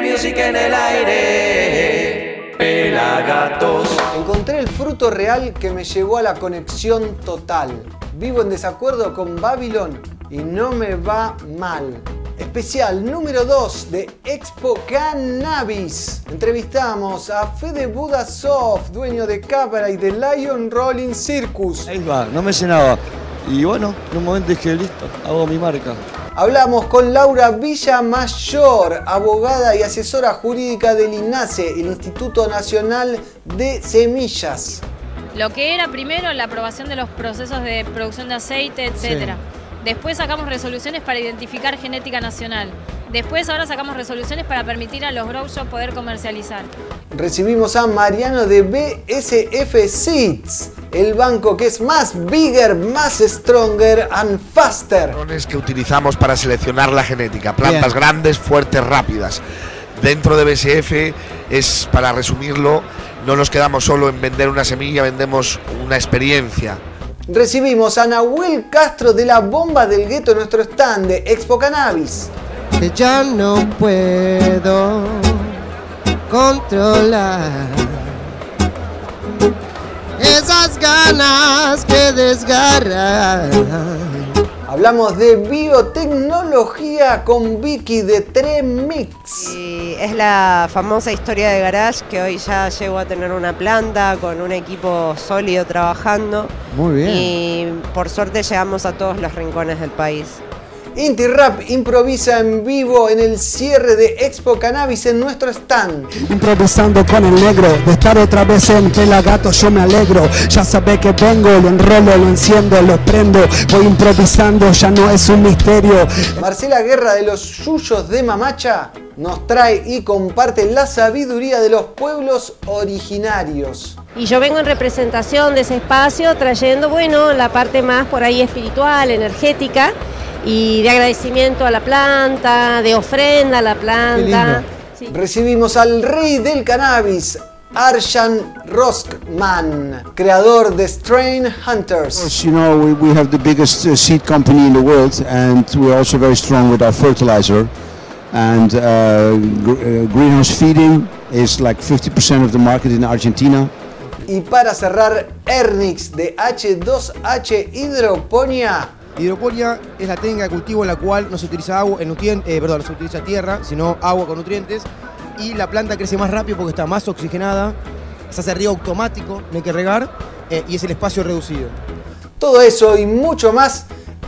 music en el aire. Pelagatos. Encontré el fruto real que me llevó a la conexión total. Vivo en desacuerdo con Babylon y no me va mal. Especial número 2 de Expo Cannabis. Entrevistamos a Fede Budasov, dueño de Cámara y de Lion Rolling Circus. Ahí va, no me llenaba. Y bueno, en un momento dije, listo, hago mi marca. Hablamos con Laura Villamayor, abogada y asesora jurídica del INASE, el Instituto Nacional de Semillas. Lo que era primero la aprobación de los procesos de producción de aceite, etcétera. Después sacamos resoluciones para identificar genética nacional. Después ahora sacamos resoluciones para permitir a los grow shops poder comercializar. Recibimos a Mariano de BSF Seeds, el banco que es más bigger, más stronger and faster. que utilizamos para seleccionar la genética. Plantas grandes, fuertes, rápidas. Dentro de BSF es, para resumirlo, no nos quedamos solo en vender una semilla, vendemos una experiencia. Recibimos a Nahuel Castro de la Bomba del Gueto en nuestro stand de Expo Cannabis. Que ya no puedo controlar esas ganas que desgarran. Hablamos de biotecnología con Vicky de Tremix. Y es la famosa historia de Garage que hoy ya llego a tener una planta con un equipo sólido trabajando. Muy bien. Y por suerte llegamos a todos los rincones del país. Inti Rap improvisa en vivo en el cierre de Expo Cannabis en nuestro stand. Improvisando con el negro, de estar otra vez en Pelagato yo me alegro. Ya sabe que vengo, lo enrolo, lo enciendo, lo prendo. Voy improvisando, ya no es un misterio. Marcela Guerra de los Yuyos de Mamacha nos trae y comparte la sabiduría de los pueblos originarios. Y yo vengo en representación de ese espacio trayendo, bueno, la parte más por ahí espiritual, energética y de agradecimiento a la planta, de ofrenda a la planta. Sí. Recibimos al rey del cannabis, Arshan Roskman, creador de Strain Hunters. course, you know, we, we have the biggest uh, seed company in the world, and we're also very strong with our fertilizer. And uh, gr- uh, greenhouse feeding is like 50% of the market in Argentina. Y para cerrar, Ernix de H2H Hidroponía. Hidroponía es la técnica de cultivo en la cual no se utiliza agua, eh, perdón, no se utiliza tierra, sino agua con nutrientes. Y la planta crece más rápido porque está más oxigenada, se hace riego automático, no hay que regar, eh, y es el espacio reducido. Todo eso y mucho más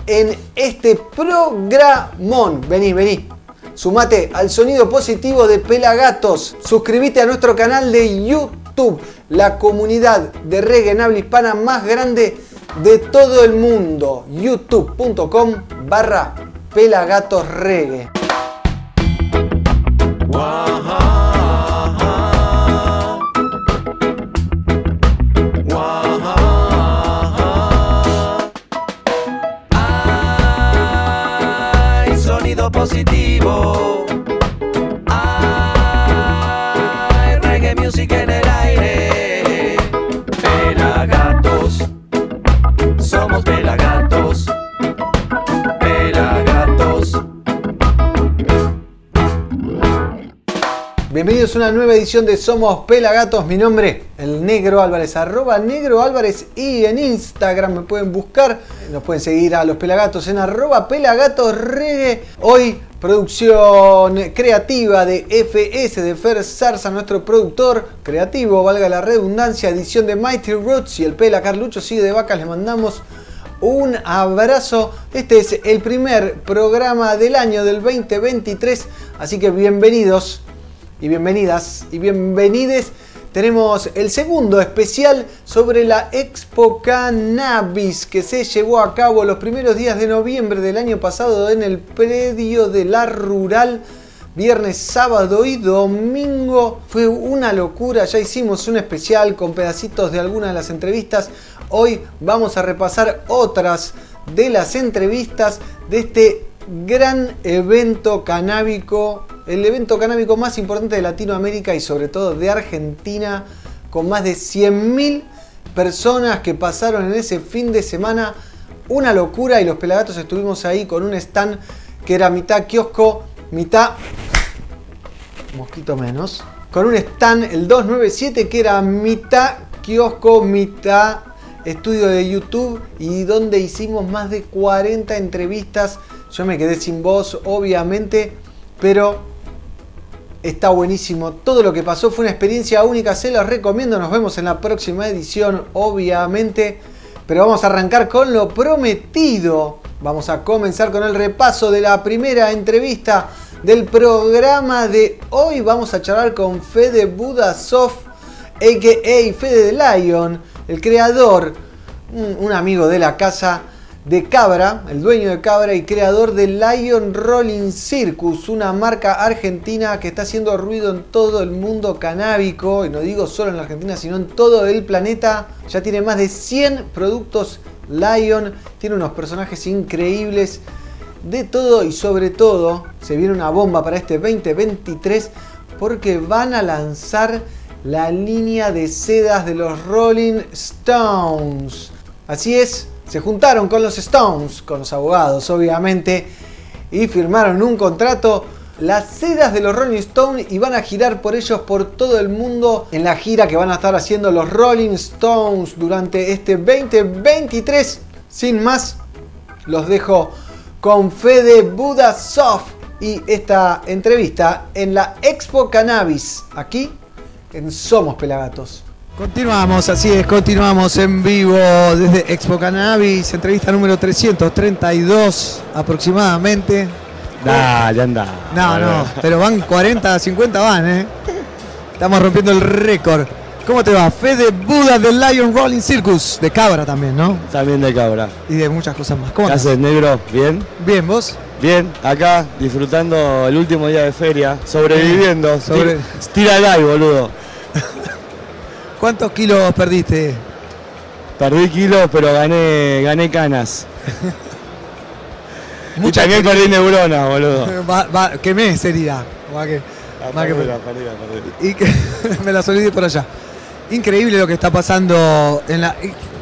en este programón. Vení, vení. Sumate al sonido positivo de Pelagatos. Suscríbete a nuestro canal de YouTube, la comunidad de reggae en habla hispana más grande de todo el mundo. youtube.com barra Pelagatos Reggae. Ay, sonido positivo. Bienvenidos a una nueva edición de Somos Pelagatos. Mi nombre, el Negro Álvarez, arroba Negro Álvarez y en Instagram me pueden buscar. Nos pueden seguir a los Pelagatos en arroba Pelagatos Reggae. Hoy producción creativa de FS de Fer Sarza, nuestro productor creativo, valga la redundancia, edición de Mighty Roots y el Pela Carlucho sigue de vacas. Les mandamos un abrazo. Este es el primer programa del año del 2023, así que bienvenidos y bienvenidas y bienvenides. Tenemos el segundo especial sobre la Expo Cannabis que se llevó a cabo los primeros días de noviembre del año pasado en el predio de la Rural. Viernes, sábado y domingo fue una locura. Ya hicimos un especial con pedacitos de algunas de las entrevistas. Hoy vamos a repasar otras de las entrevistas de este gran evento canábico, el evento canábico más importante de Latinoamérica y sobre todo de Argentina, con más de 100.000 personas que pasaron en ese fin de semana. Una locura y los pelagatos estuvimos ahí con un stand que era mitad kiosco, mitad mosquito menos. Con un stand, el 297, que era mitad kiosco, mitad estudio de YouTube y donde hicimos más de 40 entrevistas. Yo me quedé sin voz, obviamente, pero está buenísimo. Todo lo que pasó fue una experiencia única, se los recomiendo. Nos vemos en la próxima edición, obviamente. Pero vamos a arrancar con lo prometido. Vamos a comenzar con el repaso de la primera entrevista del programa de hoy. Vamos a charlar con Fede Budasov, a.k.a. Fede de Lion, el creador, un, un amigo de la casa de Cabra, el dueño de Cabra y creador de Lion Rolling Circus, una marca argentina que está haciendo ruido en todo el mundo canábico, y no digo solo en la Argentina, sino en todo el planeta. Ya tiene más de 100 productos Lion, tiene unos personajes increíbles. De todo y sobre todo, se viene una bomba para este 2023 porque van a lanzar la línea de sedas de los Rolling Stones. Así es, se juntaron con los Stones, con los abogados obviamente, y firmaron un contrato. Las sedas de los Rolling Stones y van a girar por ellos por todo el mundo en la gira que van a estar haciendo los Rolling Stones durante este 2023. Sin más, los dejo con Fede Budasov y esta entrevista en la Expo Cannabis, aquí en Somos Pelagatos. Continuamos, así es, continuamos en vivo desde Expo Cannabis, entrevista número 332 aproximadamente. Dale, anda. No, no, pero van 40, 50 van, ¿eh? Estamos rompiendo el récord. ¿Cómo te va? Fede Buda del Lion Rolling Circus, de cabra también, ¿no? También de cabra. Y de muchas cosas más. ¿Cómo ¿Qué haces, negro? ¿Bien? Bien, ¿vos? Bien, acá disfrutando el último día de feria, sobreviviendo. Sobre- Tira el live, boludo. ¿Cuántos kilos perdiste? Perdí kilos, pero gané, gané canas. y Mucha también perdí neuronas, boludo. Va, va, quemé sería. Va que, y que me la olvidé por allá. Increíble lo que está pasando en la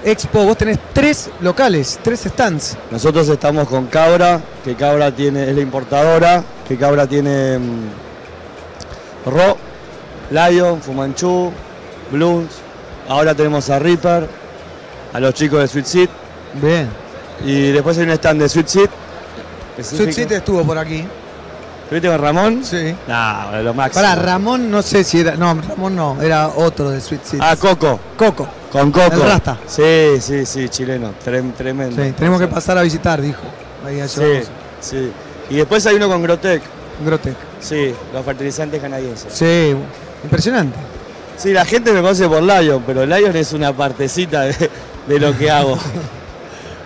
Expo. Vos tenés tres locales, tres stands. Nosotros estamos con Cabra, que Cabra tiene, es la importadora, que Cabra tiene mm, Ro, Lion, Fumanchu, Blooms. Ahora tenemos a Reaper, a los chicos de Sweet Seed. Bien. Y después hay un stand de Sweet Seed. Sweet City estuvo por aquí. ¿Estuviste con Ramón? Sí. Nah, lo máximo. Pará, Ramón no sé si era. No, Ramón no, era otro de Sweet City. Ah, Coco. Coco. Con Coco. El Rasta. Sí, sí, sí, chileno. Trem- tremendo. Sí, tenemos que pasar a visitar, dijo. Ahí Sí, sí. Y después hay uno con Grotec. Grotec. Sí, los fertilizantes canadienses. Sí, impresionante. Sí, la gente me conoce por Lion, pero Lion es una partecita de, de lo que hago.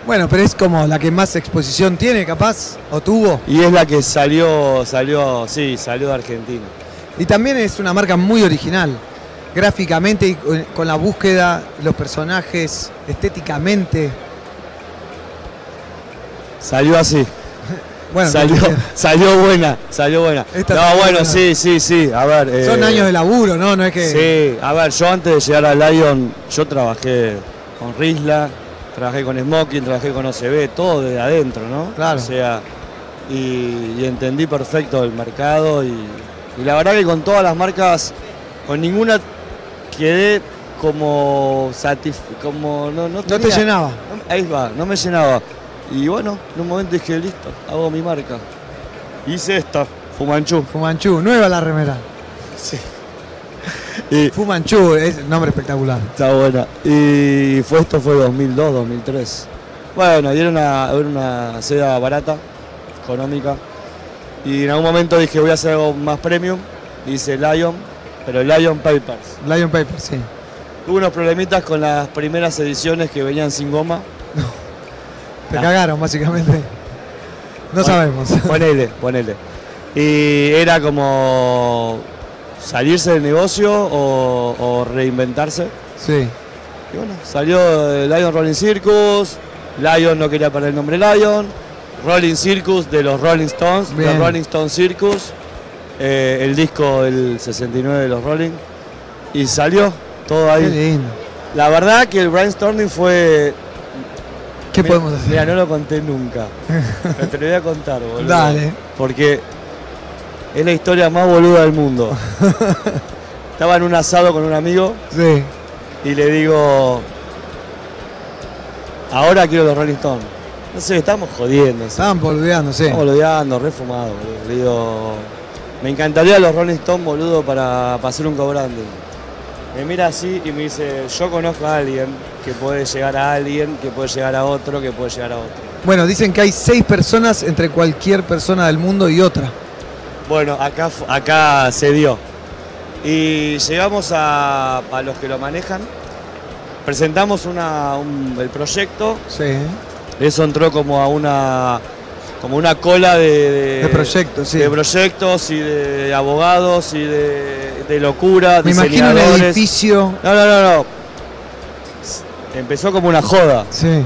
Bueno, pero es como la que más exposición tiene, capaz, o tuvo. Y es la que salió, salió, sí, salió de Argentina. Y también es una marca muy original, gráficamente y con- con la búsqueda, los personajes, estéticamente. Salió así. Bueno, salió, salió buena, salió buena. Esta no, bueno, buena. sí, sí, sí. A ver. Son eh, años de laburo, ¿no? No es que. Sí, a ver, yo antes de llegar a Lion, yo trabajé con Risla, trabajé con Smoking, trabajé con OCB, todo desde adentro, ¿no? Claro. O sea, y, y entendí perfecto el mercado y, y la verdad que con todas las marcas, con ninguna quedé como satisfecho, como no, no, No te llenaba. ahí va, no me llenaba. Y bueno, en un momento dije, listo, hago mi marca. Hice esta, Fumanchu. Fumanchu, nueva la remera. Sí. Y Fumanchu, es nombre espectacular. Está buena. Y fue esto fue 2002, 2003. Bueno, y era una, era una seda barata, económica. Y en algún momento dije voy a hacer algo más premium. Hice Lion, pero Lion Papers. Lion Paper, sí. Tuve unos problemitas con las primeras ediciones que venían sin goma. Te cagaron, básicamente. No Pon- sabemos. Ponele, ponele. Y era como salirse del negocio o, o reinventarse. Sí. Y bueno, salió el Lion Rolling Circus, Lion no quería perder el nombre Lion, Rolling Circus de los Rolling Stones, de. Rolling Stone Circus, eh, el disco del 69 de los Rolling, y salió todo ahí. Qué lindo. La verdad que el brainstorming fue... ¿Qué Mira- podemos hacer? Mira, no lo conté nunca. Pero te lo voy a contar, boludo. Dale. Porque Es la historia más boluda del mundo. Estaba en un asado con un amigo Sí. y le digo, ahora quiero los Rolling Stones. No sé, estamos jodiendo. Estaban boludeando, sí. Estamos boludeando, re fumado, boludo. Le digo, me encantaría los Rolling Stones, boludo, para, para hacer un cobrante. Me mira así y me dice, yo conozco a alguien que puede llegar a alguien, que puede llegar a otro, que puede llegar a otro. Bueno, dicen que hay seis personas entre cualquier persona del mundo y otra. Bueno, acá, acá se dio. Y llegamos a, a los que lo manejan, presentamos una, un- el proyecto, Sí. eso entró como a una como una cola de, de, De proyectos, sí. de proyectos y de abogados y de, de locura, Me imagino un diseñadores. edificio. No, no, no, no. Empezó como una joda. Sí.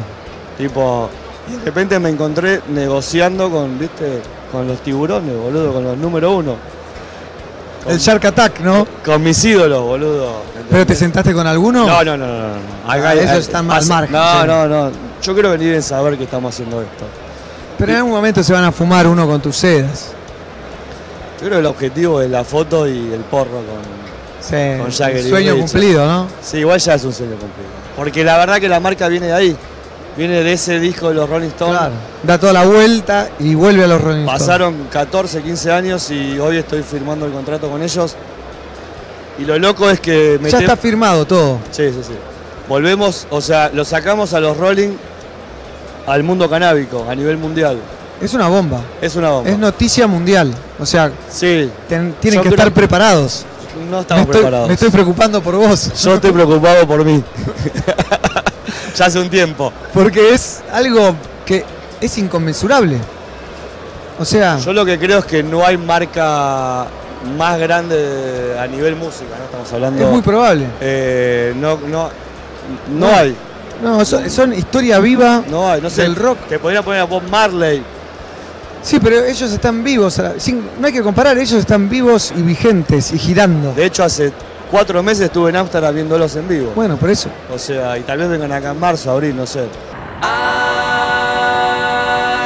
Tipo, y de repente me encontré negociando con, viste, con los tiburones, boludo, con los número uno. Con, El Shark Attack, ¿no? con mis ídolos, boludo. ¿Pero te sentaste con alguno? No, no, no, no, no. Ah, esos están mal hace- margen, No, sí. no, no. Yo creo que ni deben saber que estamos haciendo esto. Pero en algún momento se van a fumar uno con tus sedas. Yo creo que el objetivo es la foto y el porro con, Sí. con Jagger y Sueño cumplido, ¿no? Sí, igual ya es un sueño cumplido. Porque la verdad que la marca viene de ahí. Viene de ese disco de los Rolling Stones. Claro. Da toda la vuelta y vuelve a los Rolling Stones. Pasaron 14, 15 años y hoy estoy firmando el contrato con ellos. Y lo loco es que Ya está firmado todo. Sí, sí, sí. Volvemos, o sea, lo sacamos a los Rolling al mundo canábico a nivel mundial. Es una bomba. Es una bomba. Es noticia mundial. O sea, Sí. ten- tienen Yo que creo- estar preparados. No Me estamos estoy, preparados. me estoy preocupando por vos. Yo estoy preocupado por mí. ya hace un tiempo. Porque es algo que es inconmensurable. O sea, Yo lo que creo es que no hay marca más grande a nivel música, ¿no? Estamos hablando. es muy probable. Eh, no, no, no No. hay. No, son, son historia viva No hay, no sé. del rock. Te podría poner a Bob Marley. Sí, pero ellos están vivos. sin- no hay que comparar, ellos están vivos y vigentes y girando. De hecho, hace cuatro meses estuve en Ámsterdam viéndolos en vivo. Bueno, por eso. O sea, y tal vez vengan acá en marzo, abril, no sé.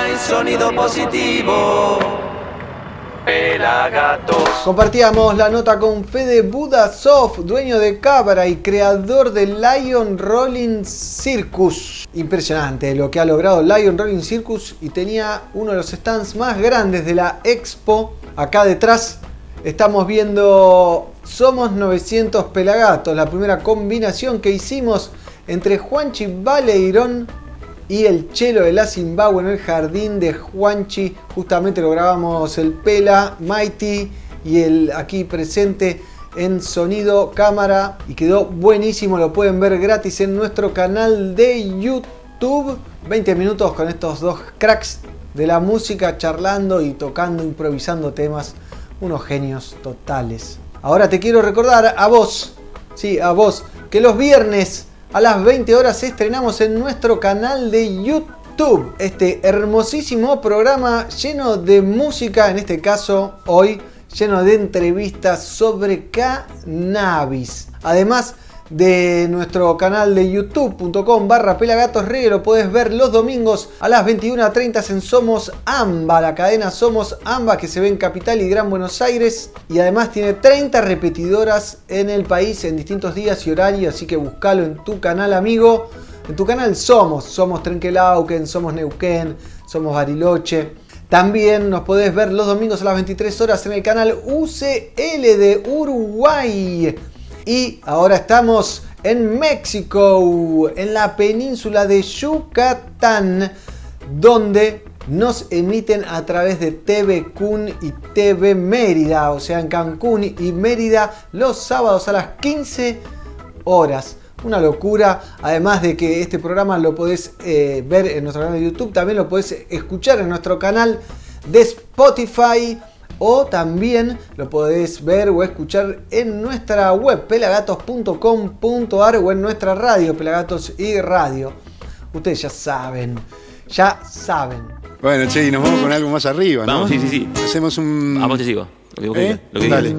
Hay sonido positivo. Pelagatos. Compartíamos la nota con Fede Budasov, dueño de Cabra y creador de Lion Rolling Circus. Impresionante lo que ha logrado Lion Rolling Circus y tenía uno de los stands más grandes de la expo. Acá detrás estamos viendo Somos 900 Pelagatos, la primera combinación que hicimos entre Juanchi Baleirón y el chelo de la Zimbabue en el jardín de Juanchi. Justamente lo grabamos el Pela, Mighty y el aquí presente en sonido cámara y quedó buenísimo. Lo pueden ver gratis en nuestro canal de YouTube. 20 minutos con estos dos cracks de la música charlando y tocando, improvisando temas. Unos genios totales. Ahora te quiero recordar a vos, sí, a vos, que los viernes a las 20 horas estrenamos en nuestro canal de YouTube este hermosísimo programa lleno de música, en este caso hoy lleno de entrevistas sobre cannabis. Además de nuestro canal de youtube.com barra pelagatosreggae lo puedes ver los domingos a las 21.30 en Somos Amba, la cadena Somos Amba que se ve en Capital y Gran Buenos Aires y además tiene 30 repetidoras en el país en distintos días y horarios, así que búscalo en tu canal amigo. En tu canal somos, somos Trenquelauquen, somos Neuquén, somos Bariloche. También nos podés ver los domingos a las 23 horas en el canal UCL de Uruguay. Y ahora estamos en México, en la península de Yucatán, donde nos emiten a través de TV Kun y TV Mérida, o sea, en Cancún y Mérida, los sábados a las 15 horas. Una locura, además de que este programa lo podés eh, ver en nuestro canal de YouTube, también lo podés escuchar en nuestro canal de Spotify o también lo podés ver o escuchar en nuestra web pelagatos.com.ar o en nuestra radio Pelagatos y Radio. Ustedes ya saben, ya saben. Bueno, che, y nos vamos con algo más arriba, ¿no? Vamos, sí, sí, sí. Hacemos un. A vos te sigo. Lo que ¿Eh? lo que Dale.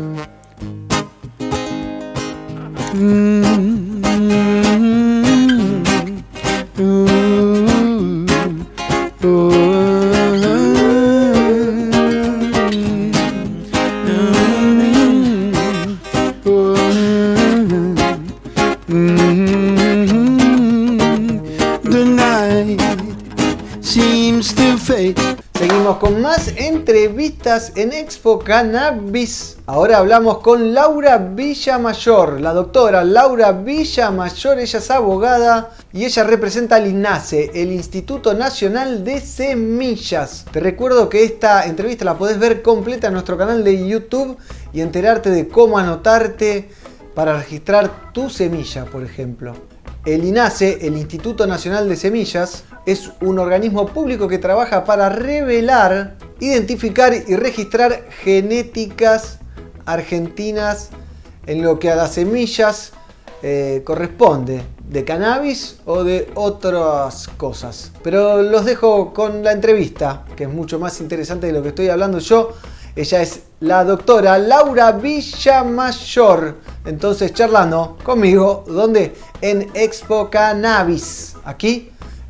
Seguimos con más entrevistas en Expo Cannabis. Ahora hablamos con Laura Villamayor, la doctora Laura Villamayor. Ella es abogada y ella representa al INASE, el Instituto Nacional de Semillas. Te recuerdo que esta entrevista la podés ver completa en nuestro canal de YouTube y enterarte de cómo anotarte para registrar tu semilla, por ejemplo. El INASE, el Instituto Nacional de Semillas, es un organismo público que trabaja para revelar, identificar y registrar genéticas argentinas en lo que a las semillas eh, corresponde, de cannabis o de otras cosas. Pero los dejo con la entrevista, que es mucho más interesante de lo que estoy hablando yo. Ella es la doctora Laura Villamayor. Entonces charlando conmigo, ¿dónde? En Expo Cannabis, aquí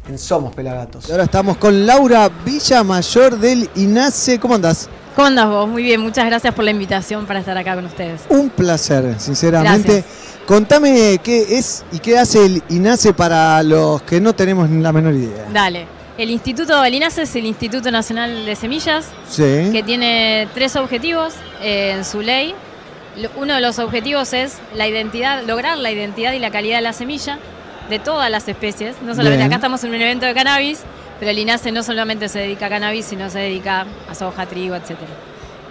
en Somos Pelagatos. Y ahora estamos con Laura Villamayor del INASE. ¿Cómo andás? ¿Cómo andas vos? Muy bien, muchas gracias por la invitación para estar acá con ustedes. Un placer, sinceramente. Gracias. Contame qué es y qué hace el INASE para los que no tenemos la menor idea. Dale. El Instituto del INASE es el Instituto Nacional de Semillas, Sí. que tiene tres objetivos eh, en su ley. Uno de los objetivos es la identidad, lograr la identidad y la calidad de la semilla de todas las especies. No solamente Bien. acá estamos en un evento de cannabis, pero el INASE no solamente se dedica a cannabis, sino se dedica a soja, trigo, etc.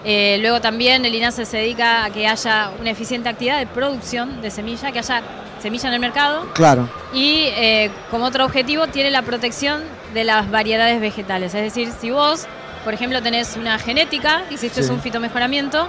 Eh, luego también el INASE se dedica a que haya una eficiente actividad de producción de semilla, que haya semilla en el mercado Claro. y eh, como otro objetivo tiene la protección de las variedades vegetales. Es decir, si vos, por ejemplo, tenés una genética, hiciste Sí. un fitomejoramiento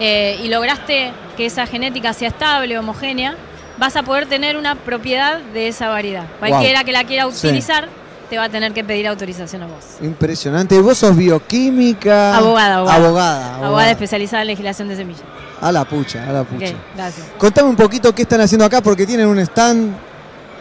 eh, y lograste que esa genética sea estable, homogénea, vas a poder tener una propiedad de esa variedad. Cualquiera que la quiera Sí. utilizar te va a tener que pedir autorización a vos. Impresionante. Vos sos bioquímica. Abogada, abogada. Abogada. Abogada especializada en legislación de semillas. A la pucha, a la pucha. gracias. Contame un poquito qué están haciendo acá porque tienen un stand.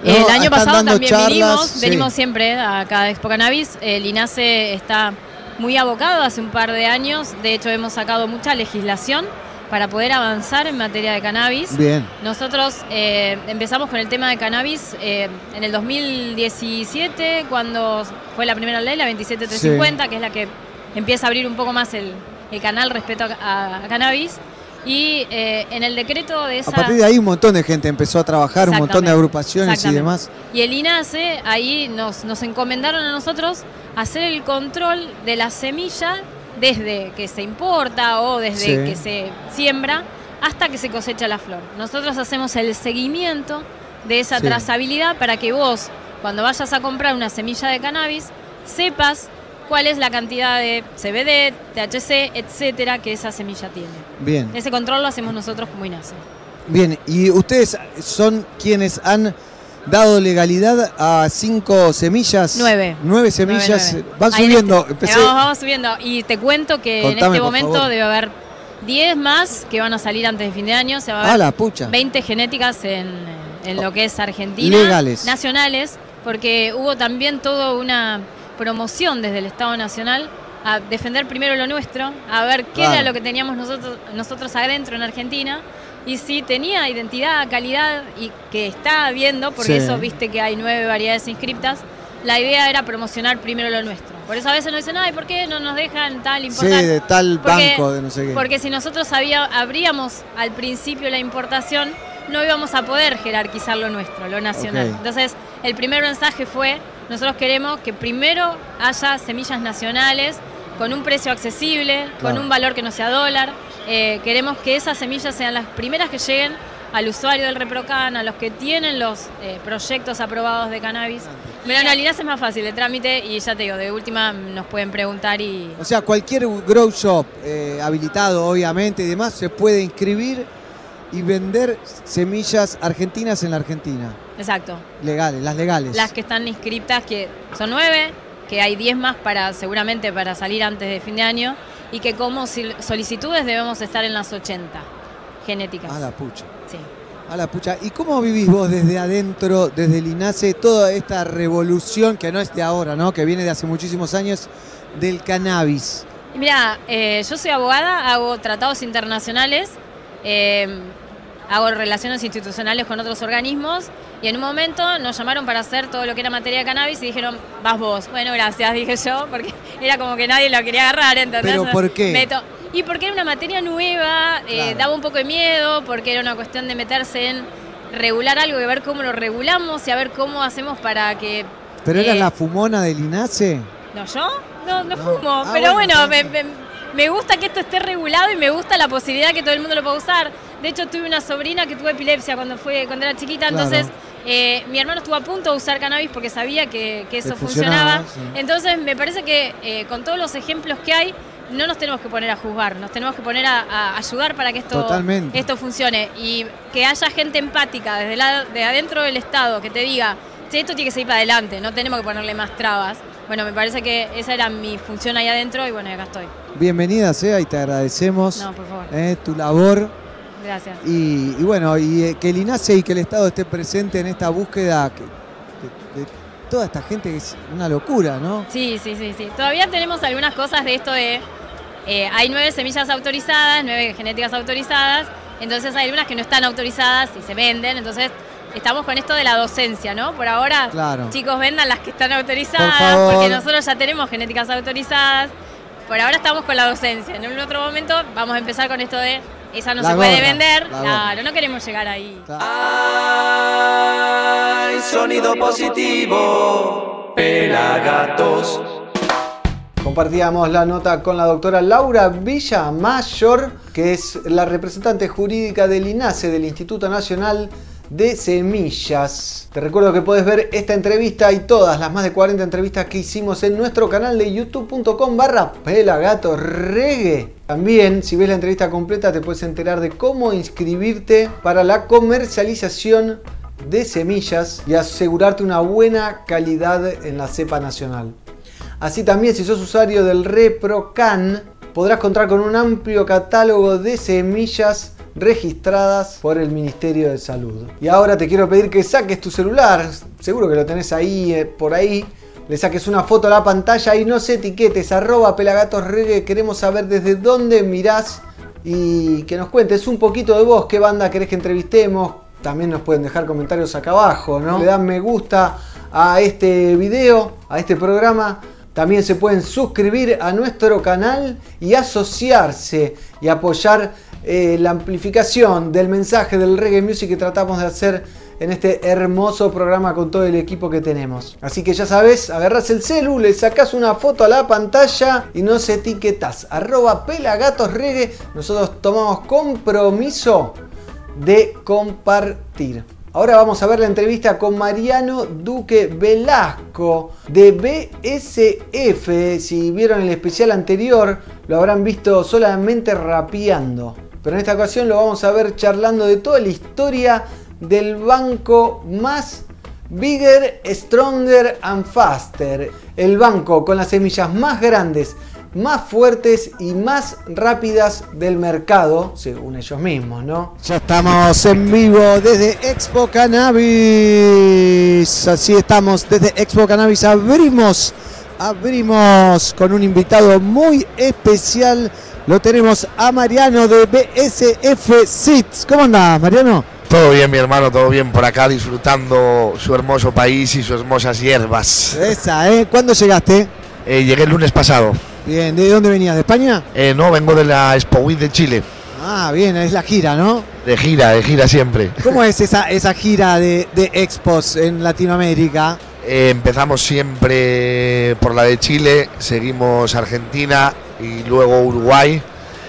¿no? El año pasado también charlas, venimos, sí. venimos siempre a cada Expo Cannabis. El INASE está muy abocado hace un par de años. De hecho, hemos sacado mucha legislación para poder avanzar en materia de cannabis. Bien. Nosotros eh, empezamos con el tema de cannabis eh, en el 2017, cuando fue la primera ley, la 27350, que es la que empieza a abrir un poco más el, el canal respecto a, a- a cannabis. Y eh, en el decreto de esa... A partir de ahí un montón de gente empezó a trabajar, un montón de agrupaciones y demás. Y el INASE, ahí nos, nos encomendaron a nosotros hacer el control de la semilla desde que se importa o desde Sí. que se siembra hasta que se cosecha la flor. Nosotros hacemos el seguimiento de esa Sí. trazabilidad para que vos, cuando vayas a comprar una semilla de cannabis, sepas cuál es la cantidad de CBD, THC, etcétera, que esa semilla tiene. Bien. Ese control lo hacemos nosotros como INASE. Bien, y ustedes son quienes han dado legalidad a cinco semillas. Nueve. Nueve semillas. Nueve, nueve. Van Ahí subiendo. este- Empecé- Vamos, vamos subiendo. Y te cuento que Contame, en este momento debe haber 10 más que van a salir antes de fin de año. Se va a Ah, ver la pucha. 20 genéticas en, en lo que es Argentina. Legales. Nacionales, porque hubo también toda una promoción desde el Estado Nacional a defender primero lo nuestro, a ver qué Claro. era lo que teníamos nosotros, nosotros adentro en Argentina. Y si tenía identidad, calidad y que está habiendo, porque Sí. eso viste que hay nueve variedades inscriptas, la idea era promocionar primero lo nuestro. Por eso a veces nos dicen, ay, ¿por qué no nos dejan tal Sí, importar? de tal Porque- banco, de no sé qué. Porque si nosotros había, abríamos al principio la importación, no íbamos a poder jerarquizar lo nuestro, lo nacional. Ok. Entonces, el primer mensaje fue, nosotros queremos que primero haya semillas nacionales con un precio accesible, con un valor que no sea dólar. Eh, queremos que esas semillas sean las primeras que lleguen al usuario del ReproCan, a los que tienen los eh, proyectos aprobados de cannabis. Pero en realidad es más fácil de trámite y ya te digo, de última nos pueden preguntar y... O sea, cualquier grow shop eh, habilitado, obviamente, y demás, se puede inscribir y vender semillas argentinas en la Argentina. Exacto. Legales, las legales. Las que están inscriptas, que son nueve, que hay 10 más para seguramente para salir antes de fin de año, y que como solicitudes debemos estar en las 80 genéticas. A la pucha. Sí. A la pucha. ¿Y cómo vivís vos desde adentro, desde el INASE, toda esta revolución que no es de ahora, ¿no? Que viene de hace muchísimos años del cannabis. Mira, eh, yo soy abogada, hago tratados internacionales, eh, hago relaciones institucionales con otros organismos y en un momento nos llamaron para hacer todo lo que era materia de cannabis y dijeron, vas vos. Bueno, gracias, dije yo, porque era como que nadie lo quería agarrar, ¿entendés? ¿Pero por qué? Me to- y porque era una materia nueva, eh, Claro. daba un poco de miedo, porque era una cuestión de meterse en regular algo y ver cómo lo regulamos y a ver cómo hacemos para que... ¿Pero eh, eras la fumona del INACE? ¿No yo? No, no fumo. Ah, pero bueno, bueno, me, me- me gusta que esto esté regulado y me gusta la posibilidad que todo el mundo lo pueda usar. De hecho, tuve una sobrina que tuvo epilepsia cuando fue cuando era chiquita, Claro. entonces eh, mi hermano estuvo a punto de usar cannabis porque sabía que, que eso funcionaba, funcionaba. sí. Entonces, me parece que eh, con todos los ejemplos que hay, no nos tenemos que poner a juzgar, nos tenemos que poner a, a ayudar para que esto, Totalmente. esto funcione. Y que haya gente empática desde la, adentro del Estado que te diga, "Che, esto tiene que seguir para adelante, no tenemos que ponerle más trabas. Bueno, me parece que esa era mi función ahí adentro y bueno, acá estoy. Bienvenida sea y te agradecemos No, por favor. eh, tu labor Gracias. y, y bueno, y eh, que el INACE y que el Estado esté presente en esta búsqueda que- de, de toda esta gente que es una locura, ¿no? Sí, sí, sí, sí. Todavía tenemos algunas cosas de esto de... eh, hay nueve semillas autorizadas, nueve genéticas autorizadas, entonces hay algunas que no están autorizadas y se venden, entonces estamos con esto de la docencia, ¿no? Por ahora, Claro. chicos, vendan las que están autorizadas, Por porque nosotros ya tenemos genéticas autorizadas. Por ahora estamos con la docencia. En un otro momento vamos a empezar con esto de esa no La se puede vender. la Claro, no queremos llegar ahí. Hay sonido positivo, pelagatos. Compartíamos la nota con la doctora Laura Villamayor, que es la representante jurídica del INASE, del Instituto Nacional de Semillas. Te recuerdo que puedes ver esta entrevista y todas las más de 40 entrevistas que hicimos en nuestro canal de youtube.com barra pelagatorregue. También, si ves la entrevista completa, te puedes enterar de cómo inscribirte para la comercialización de semillas y asegurarte una buena calidad en la cepa nacional. Así también, si sos usuario del ReproCan, podrás contar con un amplio catálogo de semillas registradas por el Ministerio de Salud. Y ahora te quiero pedir que saques tu celular, seguro que lo tenés ahí, eh, por ahí, le saques una foto a la pantalla y nos etiquetes, arroba pelagatosregue, queremos saber desde dónde mirás y que nos cuentes un poquito de vos, qué banda querés que entrevistemos, también nos pueden dejar comentarios acá abajo, ¿no? Le dan me gusta a este video, a este programa. También se pueden suscribir a nuestro canal y asociarse y apoyar eh, la amplificación del mensaje del reggae music que tratamos de hacer en este hermoso programa con todo el equipo que tenemos. Así que ya sabes, agarras el celu, le sacas una foto a la pantalla y nos etiquetas. Arroba. Nosotros tomamos compromiso de compartir. Ahora vamos a ver la entrevista con Mariano Duque Velasco de BSF. Si vieron el especial anterior, lo habrán visto solamente rapeando. Pero en esta ocasión lo vamos a ver charlando de toda la historia del banco más bigger, stronger and faster. El banco con las semillas más grandes, más fuertes y más rápidas del mercado, según ellos mismos, ¿no? Ya estamos en vivo desde Expo Cannabis. Así estamos desde Expo Cannabis. Abrimos, abrimos con un invitado muy especial. Lo tenemos a Mariano de BSF SITS. ¿Cómo andás, Mariano? Todo bien, mi hermano, todo bien por acá, disfrutando su hermoso país y sus hermosas hierbas. Esa, ¿eh? ¿Cuándo llegaste? Eh, llegué el lunes pasado. Bien, ¿de dónde venías? ¿De España? Eh, no, vengo de la Expo Week de Chile. Ah, bien, es la gira, ¿no? De gira, de gira siempre. ¿Cómo es esa, esa gira de, de expos en Latinoamérica? Eh, empezamos siempre por la de Chile, seguimos Argentina y luego Uruguay.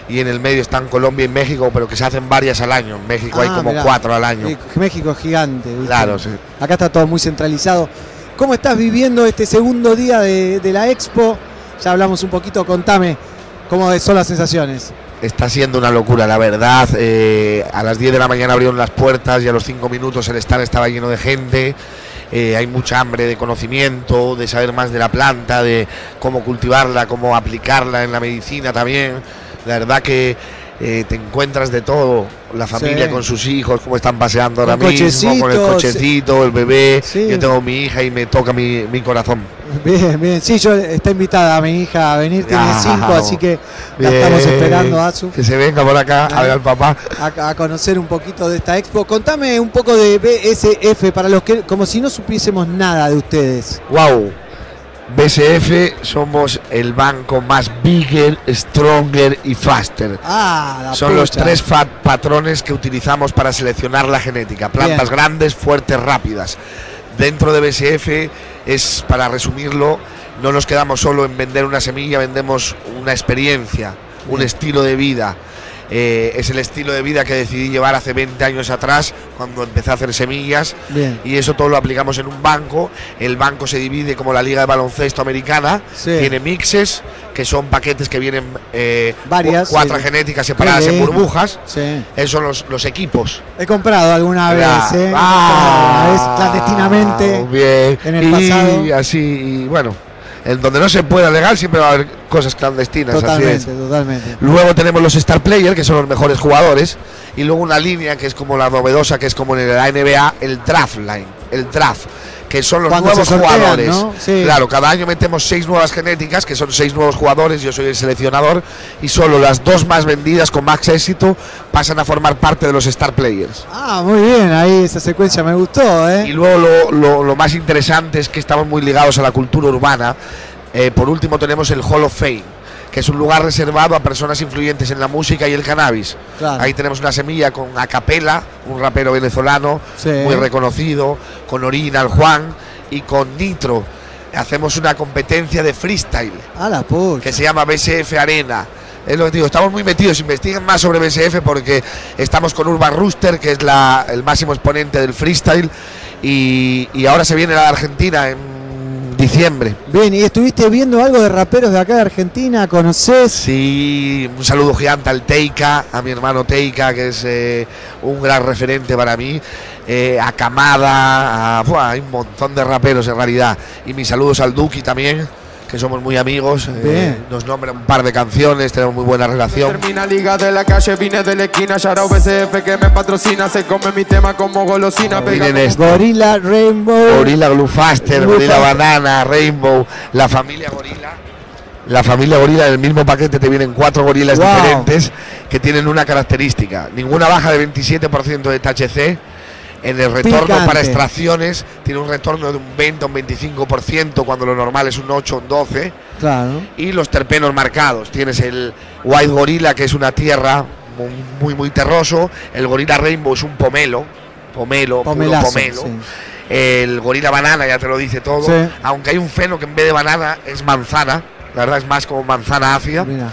Y en el medio están Colombia y México, pero que se hacen varias al año. En México hay Ah, como mirá. cuatro al año. México es gigante. ¿viste? Claro, sí. Acá está todo muy centralizado. ¿Cómo estás viviendo este segundo día de, de la expo? Ya hablamos un poquito, contame cómo son las sensaciones. Está siendo una locura, la verdad. Eh, a las 10 de la mañana abrieron las puertas y a los 5 minutos el stand estaba lleno de gente. Eh, hay mucha hambre de conocimiento, de saber más de la planta, de cómo cultivarla, cómo aplicarla en la medicina también. La verdad que eh, te encuentras de todo. La familia Sí. con sus hijos, cómo están paseando ahora Con mismo, con el cochecito, el bebé. Sí. Yo tengo mi hija y me toca mi, mi corazón. Bien, bien. Sí, yo está invitada a mi hija a venir, tiene Ah, cinco, así que la estamos esperando, Azu, Que se venga por acá a ver al papá. a, a conocer un poquito de esta expo. Contame un poco de BSF para los que, como si no supiésemos nada de ustedes. Wow. BSF somos el banco más bigger, stronger y faster. Ah, la Son los tres patrones que utilizamos para seleccionar la genética. Plantas Bien. grandes, fuertes, rápidas. Dentro de BSF es, para resumirlo, no nos quedamos solo en vender una semilla, vendemos una experiencia, un estilo de vida. Eh, es el estilo de vida que decidí llevar hace 20 años atrás, cuando empecé a hacer semillas. Bien. Y eso todo lo aplicamos en un banco. El banco se divide como la liga de baloncesto americana. Sí. Tiene mixes, que son paquetes que vienen eh, Varias, cu- cuatro sí. genéticas separadas en burbujas. Esos son los, los equipos. He comprado alguna vez, ¿eh? ah, clandestinamente. bien. en el y pasado. así, y bueno, en donde no se pueda legal siempre va a haber cosas clandestinas. así es. Totalmente, totalmente. Luego tenemos los Star Players, que son los mejores jugadores. Y luego una línea que es como la novedosa, que es como en la NBA, el Draft Line. El Draft. Que son los Cuando nuevos sortean, jugadores. ¿no? Sí. Claro, cada año metemos seis nuevas genéticas, que son seis nuevos jugadores. Yo soy el seleccionador. Y solo las dos más vendidas con más éxito pasan a formar parte de los Star Players. Ah, muy bien, ahí esa secuencia me gustó, ¿eh? Y luego lo, lo- lo más interesante es que estamos muy ligados a la cultura urbana. Eh, por último tenemos el Hall of Fame, que es un lugar reservado a personas influyentes en la música y el cannabis. Claro. Ahí tenemos una semilla con Acapela, un rapero venezolano Sí. muy reconocido, con Orina, el Juan y con Nitro. Hacemos una competencia de freestyle A la que se llama BSF Arena. Es lo que digo, estamos muy metidos, investiguen más sobre BSF porque estamos con Urban Rooster, que es la- el máximo exponente del freestyle, y, y ahora se viene a la Argentina en diciembre. Bien, ¿y estuviste viendo algo de raperos de acá de Argentina? ¿Conoces? Sí, un saludo gigante al Teika, a mi hermano Teika, que es eh, un gran referente para mí, eh, a Kamada, a, buah, hay un montón de raperos en realidad. Y mis saludos al Duki también, que somos muy amigos, eh, nos nombra un par de canciones, tenemos muy buena relación. Termina liga de la calle, vine de la esquina, Yarao BCF que me patrocina, se come mi tema como golosina, Miren esto. Gorilla Rainbow. Gorila Glue Faster, Glue Gorila Faster. Banana, Rainbow, la familia Gorila. La familia Gorila, en el mismo paquete te vienen cuatro gorilas Wow. diferentes que tienen una característica. Ninguna baja de 27% de THC. En el retorno Picante. para extracciones tiene un retorno de un 20 o un 25% cuando lo normal es un 8 o un 12. Claro. Y los terpenos marcados. Tienes el White Gorilla, que es una tierra muy, muy, muy terroso. El Gorila Rainbow es un pomelo. Pomelo, puro Pomelazo, pomelo. sí. El gorila banana ya te lo dice todo. Sí. Aunque hay un feno que en vez de banana es manzana. La verdad es más como manzana ácida. Mira.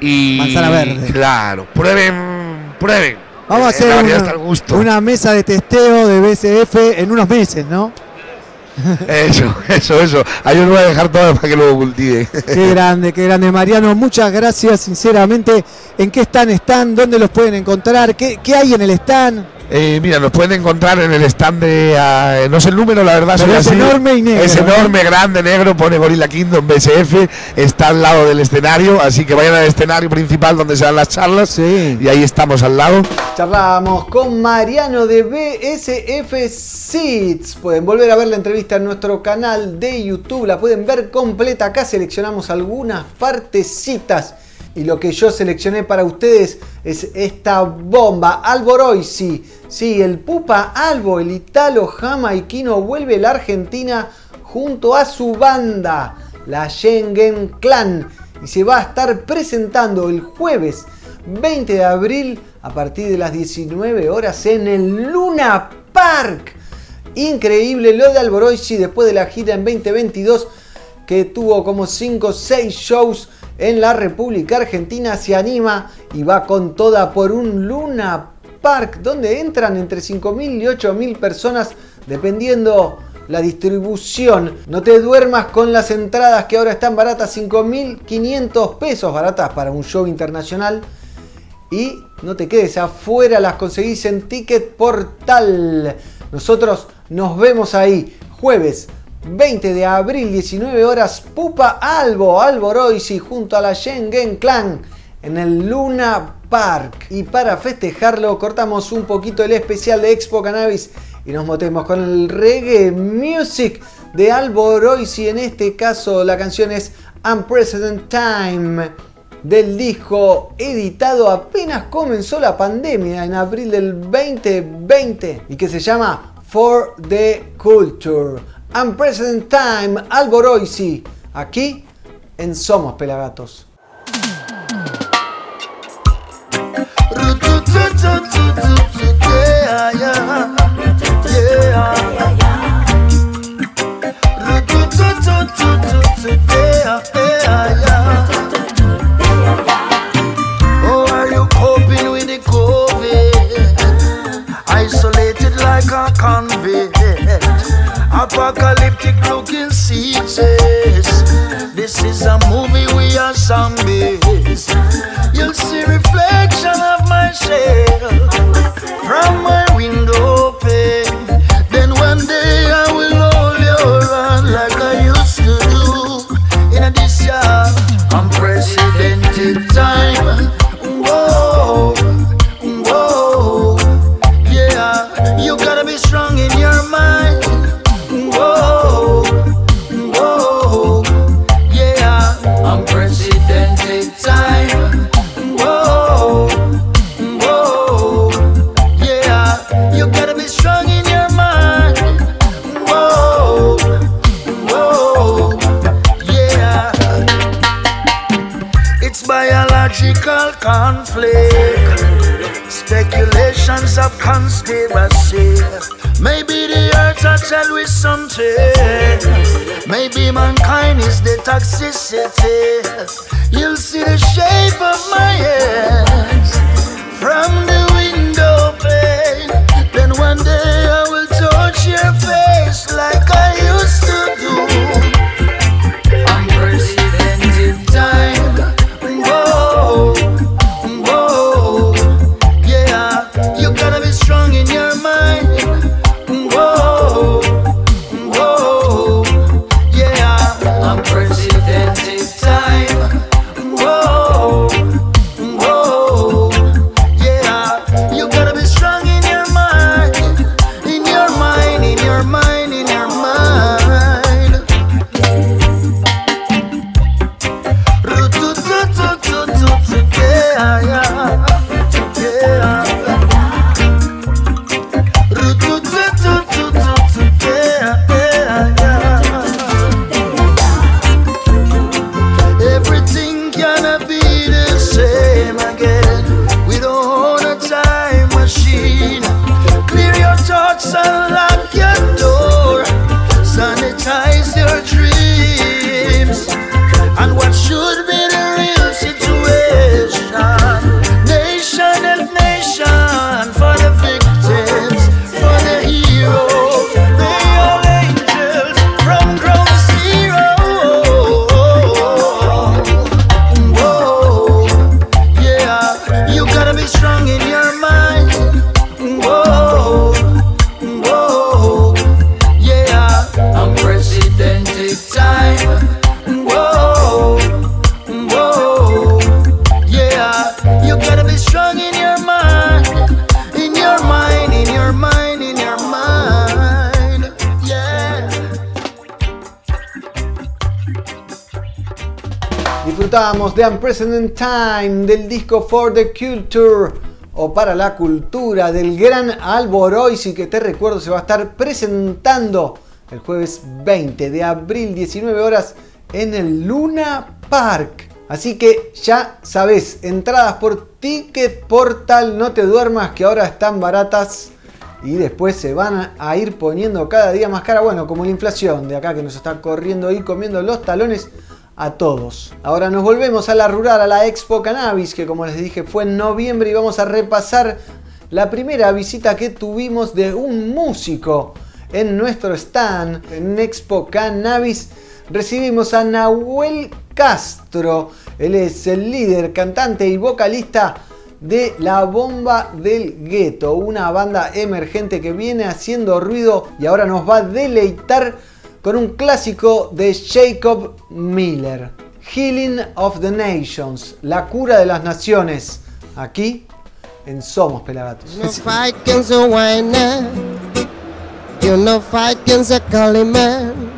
Y Manzana verde. Claro. Prueben, prueben. Vamos a Eh, hacer una, mesa de testeo de BCF en unos meses, ¿no? Eso, eso, eso. Ahí os voy a dejar todo para que lo cultiven. Qué grande, qué grande, Mariano. Muchas gracias, sinceramente. ¿En qué stand están? ¿Dónde los pueden encontrar? ¿Qué, qué hay en el stand? Eh, mira, nos pueden encontrar en el stand de. ah, no sé el número, la verdad. Pero es así. enorme y negro, Es ¿no? enorme, grande, negro. Pone Gorilla Kingdom BSF. Está al lado del escenario. Así que vayan al escenario principal donde se dan las charlas. Y ahí estamos al lado. Charlábamos con Mariano de BSF Seeds. Pueden volver a ver la entrevista en nuestro canal de YouTube. La pueden ver completa. Acá seleccionamos algunas partecitas. Y lo que yo seleccioné para ustedes es esta bomba. Alboroisi. Sí, el Pupa Albo, el italo jamaiquino, vuelve a la Argentina junto a su banda, la Schengen Clan. Y se va a estar presentando el jueves 20 de abril a partir de las 19 horas en el Luna Park. Increíble lo de Alboroisi después de la gira en 2022 que tuvo como 5 o 6 shows en la República Argentina. Se anima y va con toda por un Luna Park donde entran entre 5.000 y 8.000 personas dependiendo la distribución. No te duermas con las entradas que ahora están baratas, 5.500 pesos baratas para un show internacional. Y no te quedes afuera, las conseguís en Ticket Portal. Nosotros nos vemos ahí jueves 20 de abril, 19 horas, Pupa Albo, Alboroisi junto a la Schengen Clan en el Luna Park. Y para festejarlo cortamos un poquito el especial de Expo Cannabis y nos metemos con el reggae music de Alboroisi. En este caso la canción es Unprecedented Time del disco editado apenas comenzó la pandemia en abril del 2020 y que se llama For the Culture. Unprecedented Time, Alboroisi, aquí en Somos Pelagatos. Apocalyptic looking seasons. This is a movie, we are zombies. Toxicity. Unprecedented Time del disco For the Culture o para la cultura del gran Alboroisi que te recuerdo se va a estar presentando el jueves 20 de abril 19 horas en el Luna Park. Así que ya sabes, entradas por Ticket Portal, no te duermas que ahora están baratas y después se van a ir poniendo cada día más cara. Bueno, como la inflación de acá que nos está corriendo y comiendo los talones a todos. Ahora nos volvemos a la rural, a la Expo Cannabis, que como les dije fue en noviembre y vamos a repasar la primera visita que tuvimos de un músico en nuestro stand en Expo Cannabis. Recibimos a Nahuel Castro, él es el líder, cantante y vocalista de La Bomba del Gueto, una banda emergente que viene haciendo ruido y ahora nos va a deleitar con un clásico de Jacob Miller, Healing of the Nations, la cura de las naciones, aquí en Somos Pelagatos. You no fight against a collie man.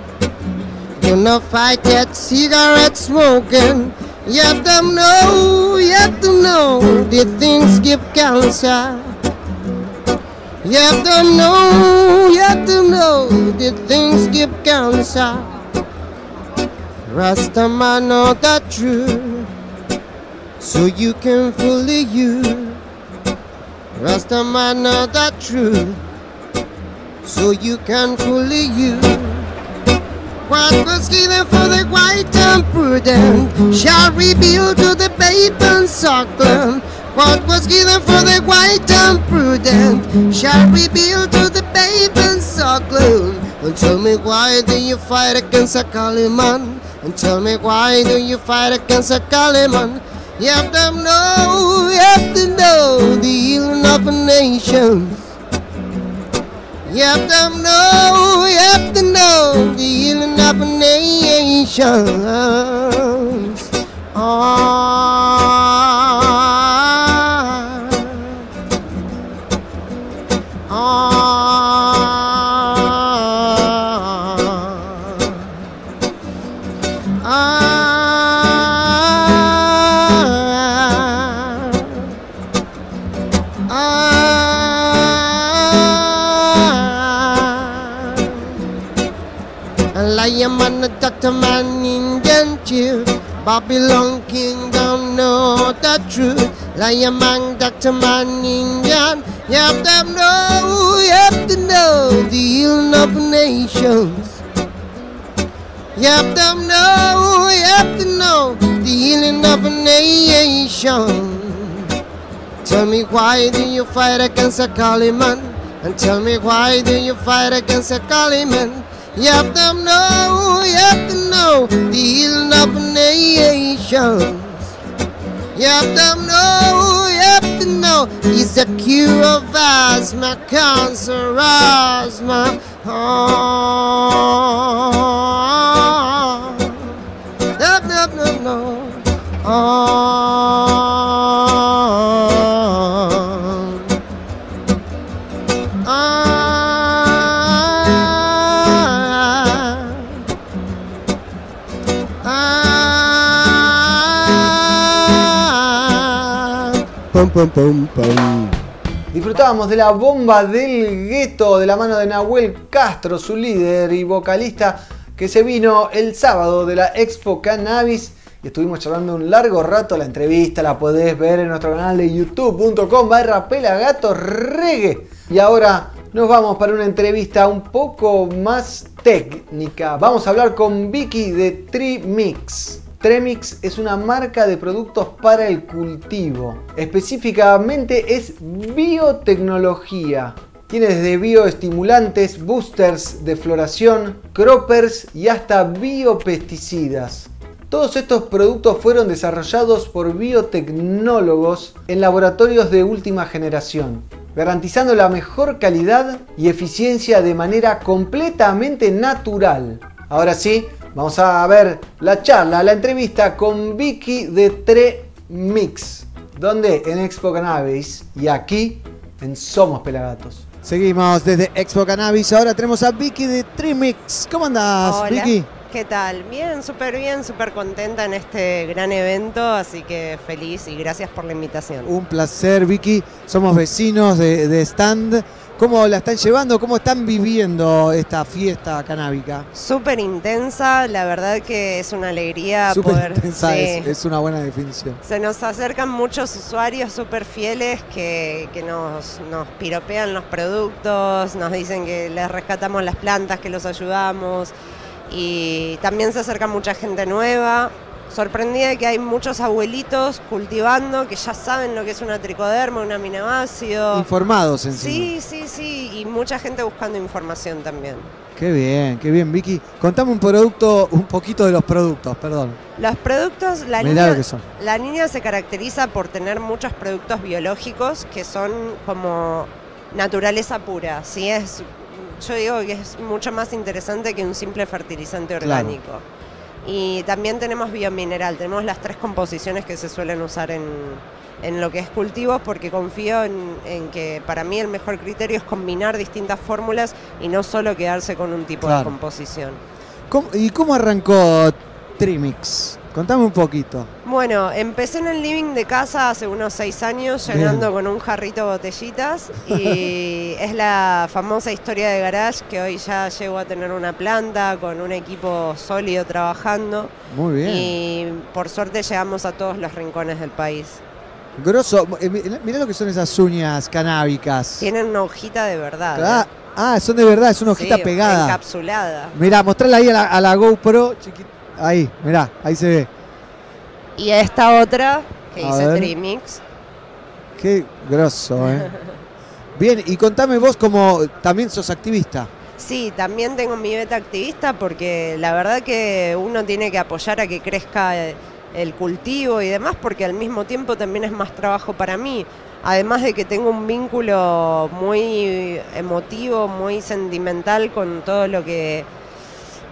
You no fight that cigarette smoking. You have to know, you have to know the things give cancer. You have to know, you have to know that things keep going south. Rastaman know the truth, so you can fully you. Rastaman know the truth, so you can fully you. What was given for the white and prudent shall reveal to the babe and suckling. What was given for the white and prudent shall reveal to the babe and suckling. And tell me why do you fight against a Kali man? And tell me why do you fight against a Kali man? You have to know, you have to know the healing of a nation. You have to know, you have to know the healing of a nation. Ah, Babylon kingdom know the truth. Lion man, doctor man, Indian. You have to know, you have to know the healing of nations. You have to know, you have to know the healing of a nation. Tell me why do you fight against a Kali man? And tell me why do you fight against a Kali man? Have to know, have to know the healing of nations. Have to know, have to know He's the cure of asthma, cancer, asthma. Ah. Oh, no, no, no. Oh. Ah. Disfrutábamos de la bomba del gueto de la mano de Nahuel Castro, su líder y vocalista, que se vino el sábado de la Expo Cannabis. Y estuvimos charlando un largo rato. La entrevista la podés ver en nuestro canal de youtube.com barra pelagatos reggae. Y ahora nos vamos para una entrevista un poco más técnica. Vamos a hablar con Vicky de Trimix. Tremix es una marca de productos para el cultivo. Específicamente es biotecnología. Tiene desde bioestimulantes, boosters de floración, croppers y hasta biopesticidas. Todos estos productos fueron desarrollados por biotecnólogos en laboratorios de última generación, garantizando la mejor calidad y eficiencia de manera completamente natural. Ahora sí, vamos a ver la charla, la entrevista con Vicky de Tremix, donde en Expo Cannabis y aquí en Somos Pelagatos. Seguimos desde Expo Cannabis. Ahora tenemos a Vicky de Trimix. ¿Cómo andás, Hola. Vicky? ¿Qué tal? Bien, súper bien, súper contenta en este gran evento, así que feliz y gracias por la invitación. Un placer, Vicky. Somos vecinos de, de stand. ¿Cómo la están llevando? ¿Cómo están viviendo esta fiesta canábica? Súper intensa, la verdad que es una alegría Súper poder... intensa, sí. es, es una buena definición. Se nos acercan muchos usuarios súper fieles que, que nos, nos piropean los productos, nos dicen que les rescatamos las plantas, que los ayudamos. Y también se acerca mucha gente nueva. Sorprendida de que hay muchos abuelitos cultivando que ya saben lo que es una tricoderma, un aminoácido. Informados encima. Sí, sí, sí. Y mucha gente buscando información también. Qué bien, qué bien, Vicky. Contame un producto, un poquito de los productos, perdón. Los productos, la son. la niña se caracteriza por tener muchos productos biológicos que son como naturaleza pura, ¿sí? Es, yo digo que es mucho más interesante que un simple fertilizante Claro. Y también tenemos biomineral, tenemos las tres composiciones que se suelen usar en, en lo que es cultivos porque confío en, en que para mí el mejor criterio es combinar distintas fórmulas y no solo quedarse con un tipo de composición. ¿Cómo- ¿Y cómo arrancó Trimix? Contame un poquito. Bueno, empecé en el living de casa hace unos seis años Bien. llenando con un jarrito botellitas y es la famosa historia de garage que hoy ya llego a tener una planta con un equipo sólido trabajando Muy bien. y por suerte llegamos a todos los rincones del país. Grosso. Eh, mi- Mirá lo que son esas uñas canábicas. Tienen una hojita de verdad. Ah, ¿eh? ah, son de verdad, es una hojita Sí, pegada. Encapsulada. Mirá, mostrarla ahí a la, a la GoPro. chiqui- Ahí, mirá, ahí se ve. Y esta otra que A hice. Trimix. Qué grosso, ¿eh? Bien, y contame vos como también sos activista. Sí, también tengo mi beta activista porque la verdad que uno tiene que apoyar a que crezca el cultivo y demás porque al mismo tiempo también es más trabajo para mí. Además de que tengo un vínculo muy emotivo, muy sentimental con todo lo que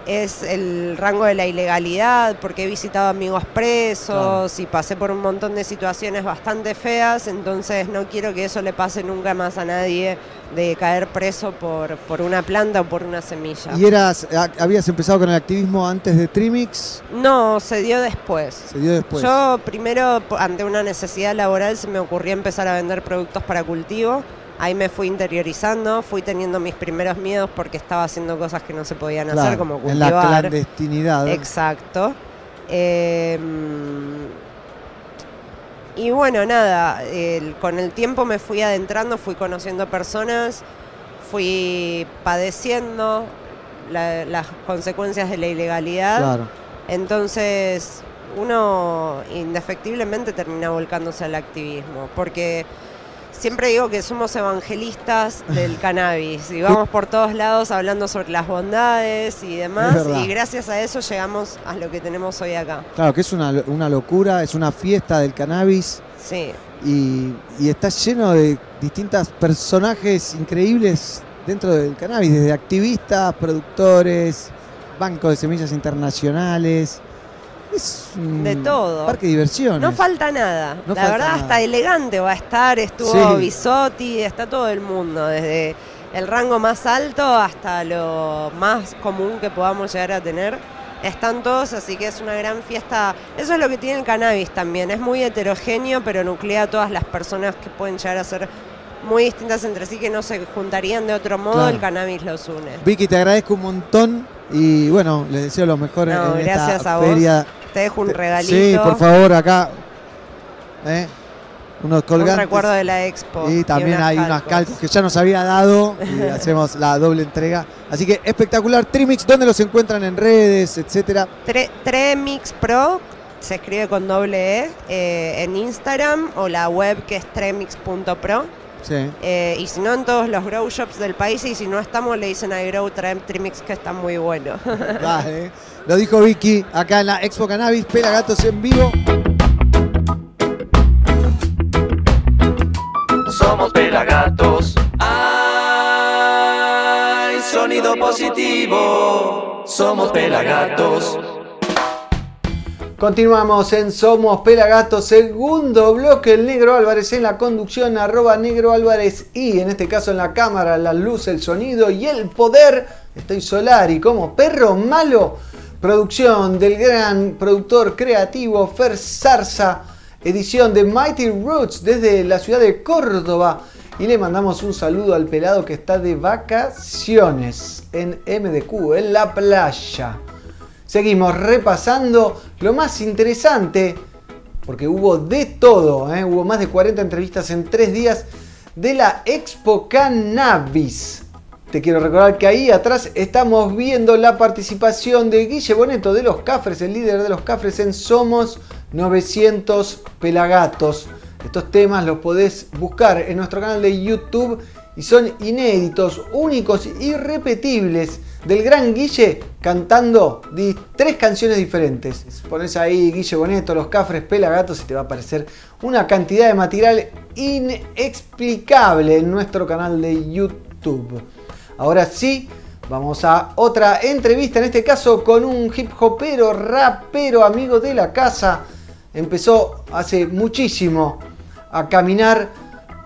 es el rango de la ilegalidad, porque he visitado amigos presos y pasé por un montón de situaciones bastante feas, entonces no quiero que eso le pase nunca más a nadie de caer preso por, por una planta o por una semilla. ¿Y eras, habías empezado con el activismo antes de Trimix? No, se dio después. Se dio después. Yo primero, ante una necesidad laboral, se me ocurrió empezar a vender productos para cultivo. Ahí me fui interiorizando, fui teniendo mis primeros miedos porque estaba haciendo cosas que no se podían hacer, como en cultivar. la clandestinidad. Exacto. Eh, y bueno, nada, el- con el tiempo me fui adentrando, fui conociendo personas, fui padeciendo la- las consecuencias de la ilegalidad. Claro. Entonces, uno indefectiblemente termina volcándose al activismo, porque siempre digo que somos evangelistas del cannabis y vamos por todos lados hablando sobre las bondades y demás, y gracias a eso llegamos a lo que tenemos hoy acá. Claro, que es una, una locura, es una fiesta del cannabis Sí. y, y está lleno de distintos personajes increíbles dentro del cannabis, desde activistas, productores, bancos de semillas internacionales. Es un De todo. parque de diversiones. No falta nada. No la falta verdad, nada. hasta elegante va a estar. Estuvo Sí. Bisotti, está todo el mundo, desde el rango más alto hasta lo más común que podamos llegar a tener. Están todos, así que es una gran fiesta. Eso es lo que tiene el cannabis también. Es muy heterogéneo, pero nuclea a todas las personas que pueden llegar a ser muy distintas entre sí, que no se juntarían de otro modo. Claro. El cannabis los une. Vicky, te agradezco un montón y bueno, les deseo lo mejor No, en gracias esta a vos. feria. Te dejo un regalito. Sí, por favor, acá. ¿eh? Unos colgantes. Un recuerdo de la expo. Y también unas hay unas calcos. calcos que ya nos había dado y hacemos la doble entrega. Así que espectacular. Trimix, ¿dónde los encuentran en redes, etcétera? Tre- Tremix Pro se escribe con doble E eh, en Instagram o la web que es tremix.pro. Sí. Eh, y si no, en todos los grow shops del país. Y si no estamos, le dicen a Grow Trimix que está muy bueno. Dale. Lo dijo Vicky acá en la Expo Cannabis, Pelagatos en vivo. Somos pelagatos. Ay, sonido positivo. Somos pelagatos. Continuamos en Somos Pelagatos, segundo bloque, el Negro Álvarez en la conducción, arroba Negro Álvarez y en este caso en la cámara, la luz, el sonido y el poder. Estoy Solari como perro malo, producción del gran productor creativo Fer Zarza, edición de Mighty Roots desde la ciudad de Córdoba. Y le mandamos un saludo al pelado que está de vacaciones en MDQ, en la playa. Seguimos repasando lo más interesante, porque hubo de todo, ¿eh? hubo más de 40 entrevistas en tres días de la Expo Cannabis. Te quiero recordar que ahí atrás estamos viendo la participación de Guille Boneto de los Cafres, el líder de los Cafres en Somos 900 Pelagatos. Estos temas los podés buscar en nuestro canal de YouTube y son inéditos, únicos, irrepetibles del gran Guille cantando tres canciones diferentes. Pones ahí Guille Boneto, Los Cafres Pelagatos y te va a aparecer una cantidad de material inexplicable en nuestro canal de YouTube. Ahora sí, vamos a otra entrevista, en este caso con un hip hopero, rapero, amigo de la casa. Empezó hace muchísimo a caminar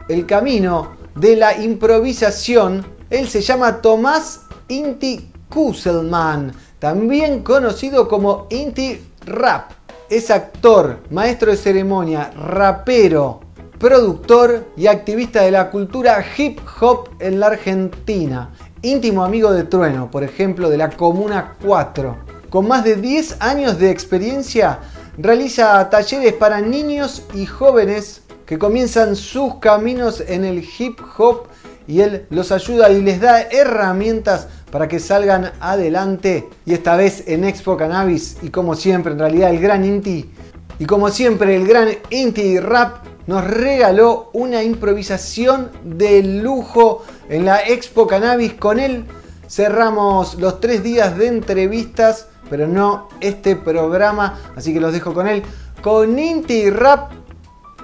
el camino de la improvisación. Él se llama Tomás Inti Kusselman, también conocido como Inti Rap. es actor, maestro de ceremonia, rapero, productor y activista de la cultura hip hop en la Argentina. Íntimo amigo de Trueno, por ejemplo, de la Comuna 4. Con más de 10 años de experiencia, realiza talleres para niños y jóvenes que comienzan sus caminos en el hip hop y él los ayuda y les da herramientas para que salgan adelante. Y esta vez en Expo Cannabis y como siempre en realidad el gran Inti y como siempre el gran Inti Rap nos regaló una improvisación de lujo en la Expo Cannabis. Con él cerramos los tres días de entrevistas, pero no este programa, así que los dejo con él. Con Inti Rap,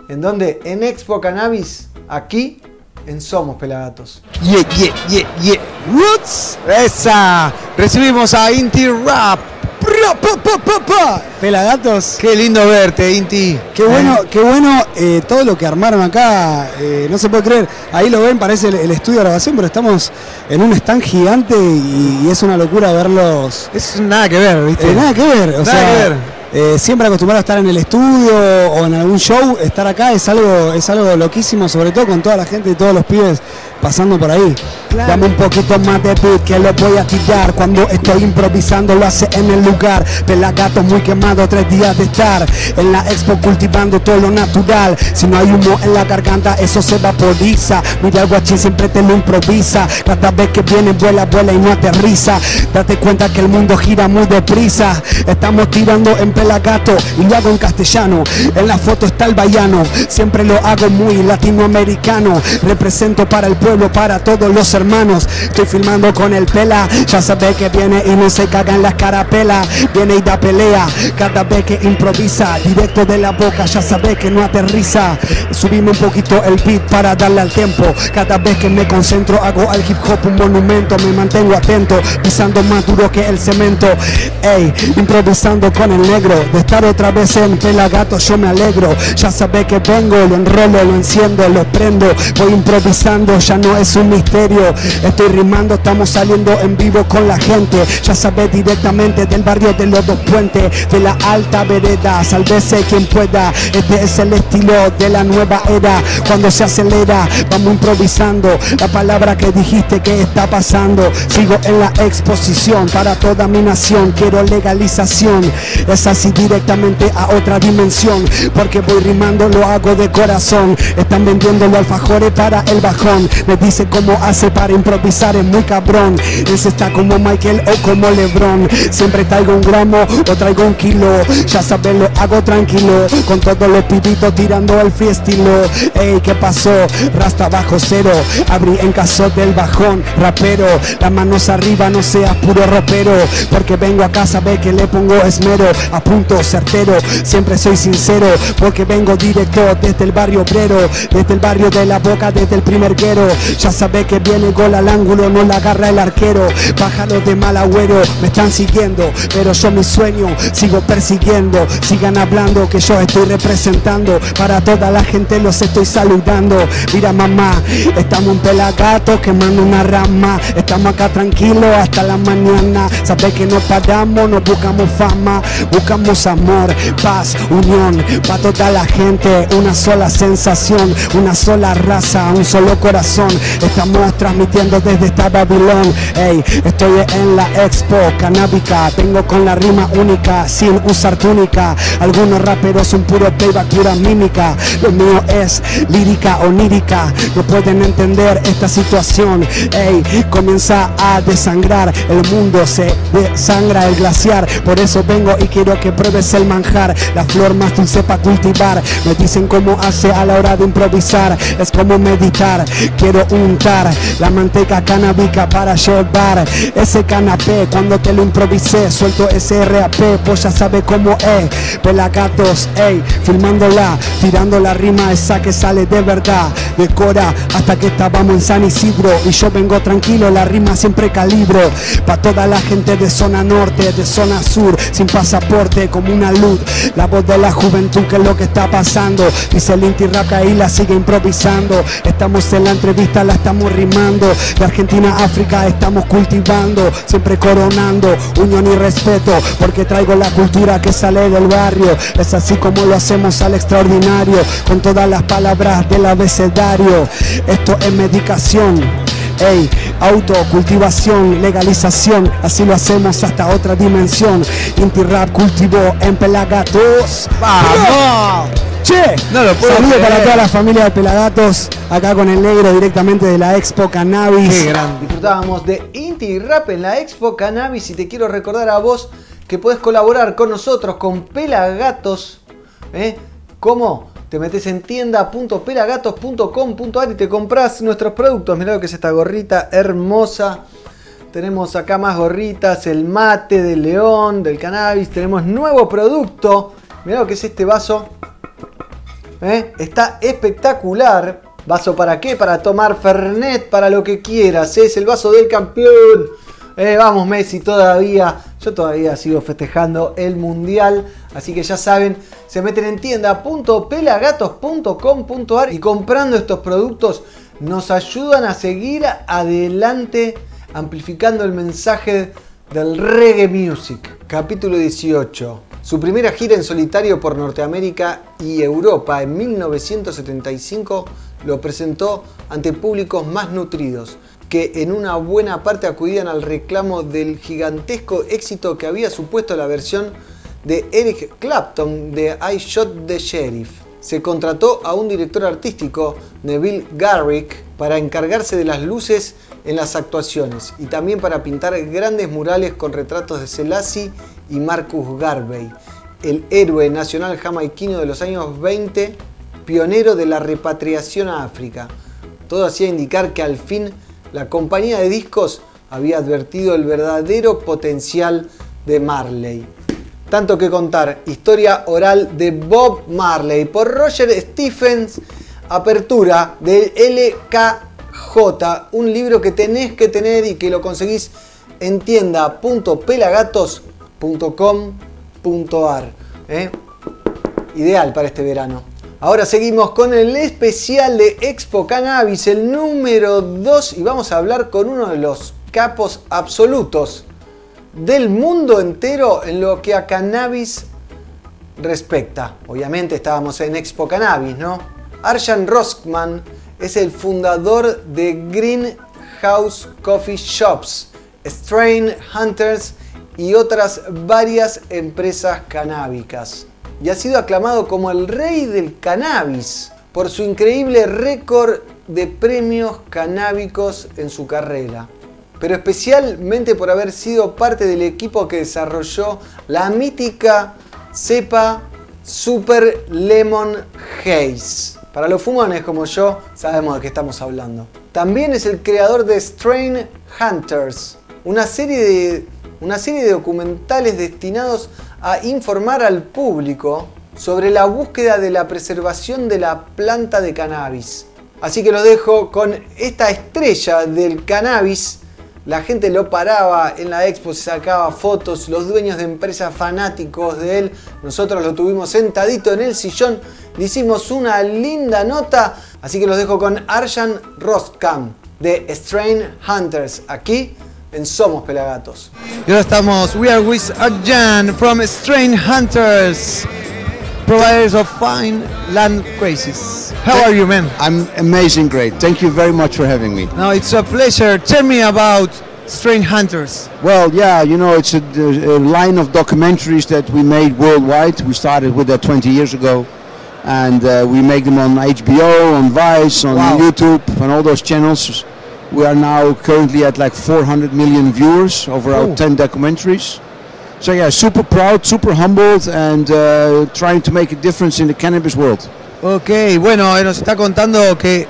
en donde en Expo Cannabis, aquí en Somos Pelagatos. Yeah, yeah, yeah, yeah. Roots. Esa. Recibimos a Inti Rap. Pelagatos. Qué lindo verte, Inti. Qué bueno, qué bueno eh, todo lo que armaron acá. eh, no se puede creer. Ahí lo ven, parece el, el estudio de grabación, pero estamos en un stand gigante y, y es una locura verlos. Es nada que ver, ¿viste? Eh, nada que ver. O Nada sea, que ver. eh, siempre acostumbrado a estar en el estudio o en algún show, estar acá es algo, es algo loquísimo, sobre todo con toda la gente y todos los pibes pasando por ahí. Dame un poquito más de beat que lo voy a tirar. Cuando estoy improvisando lo hace en el lugar. Pelagato muy quemado, tres días de estar en la expo cultivando todo lo natural. Si no hay humo en la garganta, eso se vaporiza. Mira el guachín siempre te lo improvisa. Cada vez que viene, vuela, vuela y no aterriza. Date cuenta que el mundo gira muy deprisa. Estamos tirando en pelagato y lo hago en castellano. En la foto está el baiano. Siempre lo hago muy latinoamericano. Represento para el pueblo, para todos los hermanos. Estoy filmando con el pela. Ya sabe que viene y no se caga en la carapela. Viene y da pelea. Cada vez que improvisa, directo de la boca, ya sabe que no aterriza. Subimos un poquito el beat para darle al tiempo. Cada vez que me concentro, hago al hip hop un monumento. Me mantengo atento, pisando más duro que el cemento. Ey, improvisando con el negro. De estar otra vez en pelagato, yo me alegro. Ya sabe que vengo, lo enrolo, lo enciendo, lo prendo. Voy improvisando, ya no es un misterio. Estoy rimando, estamos saliendo en vivo con la gente. Ya sabe directamente del barrio de los dos puentes, de la alta vereda. Sálvese quien pueda. Este es el estilo de la nueva era. Cuando se acelera, vamos improvisando. La palabra que dijiste que está pasando. Sigo en la exposición para toda mi nación. Quiero legalización. Es así directamente a otra dimensión. Porque voy rimando, lo hago de corazón. Están vendiendo los alfajores para el bajón. Me dice cómo hace para improvisar, es muy cabrón. Ese está como Michael o como Lebron. Siempre traigo un gramo o traigo un kilo. Ya sabes, lo hago tranquilo. Con todos los pibitos tirando el free estilo. Ey, ¿qué pasó? Rasta bajo cero. Abrí en caso del bajón. Rapero, las manos arriba, no seas puro ropero. Porque vengo a casa, ve que le pongo esmero. A punto certero, siempre soy sincero. Porque vengo directo desde el barrio obrero. Desde el barrio de la boca, desde el primer guero. Ya sabe que viene gol al ángulo, no la agarra el arquero. Pájaros de mal agüero, me están siguiendo. Pero yo mi sueño sigo persiguiendo. Sigan hablando que yo estoy representando. Para toda la gente los estoy saludando. Mira mamá, estamos en pelagato quemando una rama. Estamos acá tranquilos hasta la mañana. Sabes que no paramos, no buscamos fama. Buscamos amor, paz, unión. Para toda la gente, una sola sensación. Una sola raza, un solo corazón. Estamos transmitiendo desde esta Babilón. Ey, estoy en la expo canábica. Vengo con la rima única, sin usar túnica. Algunos raperos son puro playback, pura mímica. Lo mío es lírica onírica. No pueden entender esta situación. Ey, comienza a desangrar. El mundo se desangra el glaciar. Por eso vengo y quiero que pruebes el manjar. La flor más dulce para cultivar. Me dicen cómo hace a la hora de improvisar. Es como meditar. Quiero untar la manteca canábica para llevar ese canapé. Cuando te lo improvisé, suelto ese RAP. Pues ya sabe cómo es. Pelagatos, ey, filmándola, tirando la rima esa que sale de verdad. Decora hasta que estábamos en San Isidro. Y yo vengo tranquilo, la rima siempre calibro. Pa' toda la gente de zona norte, de zona sur, sin pasaporte, como una luz. La voz de la juventud, que es lo que está pasando. Dice el Inti Rap ahí la sigue improvisando. Estamos en la entrevista la estamos rimando. De Argentina a África estamos cultivando, siempre coronando unión y respeto, porque traigo la cultura que sale del barrio. Es así como lo hacemos al extraordinario, con todas las palabras del abecedario. Esto es medicación. Ey, autocultivación, legalización, así lo hacemos hasta otra dimensión. Inti Rap cultivó en Pelagatos. ¡Vamos! Che, No lo puedo saludo para toda la familia de Pelagatos, acá con el negro directamente de la Expo Cannabis. Disfrutábamos de Inti Rap en la Expo Cannabis y te quiero recordar a vos que podés colaborar con nosotros con Pelagatos. ¿eh? ¿Cómo? Te metes en tienda.pelagatos.com.ar y te compras nuestros productos. Mirá lo que es esta gorrita hermosa. Tenemos acá más gorritas, el mate del león, del cannabis. Tenemos nuevo producto. Mirá lo que es este vaso. ¿Eh? Está espectacular. ¿Vaso para qué? Para tomar Fernet, para lo que quieras. Es el vaso del campeón. Eh, vamos Messi todavía. Yo todavía sigo festejando el Mundial. Así que ya saben, se meten en tienda.pelagatos.com.ar y comprando estos productos nos ayudan a seguir adelante amplificando el mensaje del reggae music. Capítulo 18. Su primera gira en solitario por Norteamérica y Europa en 1975 lo presentó ante públicos más nutridos, que en una buena parte acudían al reclamo del gigantesco éxito que había supuesto la versión de Eric Clapton de I Shot the Sheriff. Se contrató a un director artístico, Neville Garrick, para encargarse de las luces en las actuaciones y también para pintar grandes murales con retratos de Selassie y Marcus Garvey, el héroe nacional jamaiquino de los años 20, pionero de la repatriación a África. Todo hacía indicar que al fin la compañía de discos había advertido el verdadero potencial de Marley. Tanto que contar, historia oral de Bob Marley por Roger Stephens, apertura del LKJ, un libro que tenés que tener y que lo conseguís en tienda.pelagatos.com.ar. ¿eh? Ideal para este verano. Ahora seguimos con el especial de Expo Cannabis, el número 2, y vamos a hablar con uno de los capos absolutos del mundo entero en lo que a cannabis respecta. Obviamente estábamos en Expo Cannabis, ¿no? Arjan Roskman es el fundador de Greenhouse Coffee Shops, Strain Hunters y otras varias empresas canábicas. Y ha sido aclamado como el rey del cannabis por su increíble récord de premios canábicos en su carrera pero especialmente por haber sido parte del equipo que desarrolló la mítica cepa Super Lemon Haze. Para los fumones como yo, sabemos de qué estamos hablando. También es el creador de Strain Hunters, una serie de, una serie de documentales destinados a informar al público sobre la búsqueda de la preservación de la planta de cannabis. Así que lo dejo con esta estrella del cannabis la gente lo paraba en la expo, se sacaba fotos, los dueños de empresas fanáticos de él. Nosotros lo tuvimos sentadito en el sillón, le hicimos una linda nota. Así que los dejo con Arjan Rostkam de Strain Hunters, aquí en Somos Pelagatos. Y ahora estamos, we are with Arjan from Strain Hunters, providers of fine land crazes. How are you, man? I'm amazing, great. Thank you very much for having me. No, it's a pleasure. Tell me about Strain Hunters. Well, yeah, you know, it's a, a line of documentaries that we made worldwide. We started with that 20 years ago. And uh, we make them on HBO, on Vice, on Wow. YouTube, on all those channels. We are now currently at like 400 million viewers over Oh. our 10 documentaries. So yeah, super proud, super humbled, and uh, trying to make a difference in the cannabis world. Ok, bueno, eh, nos está contando que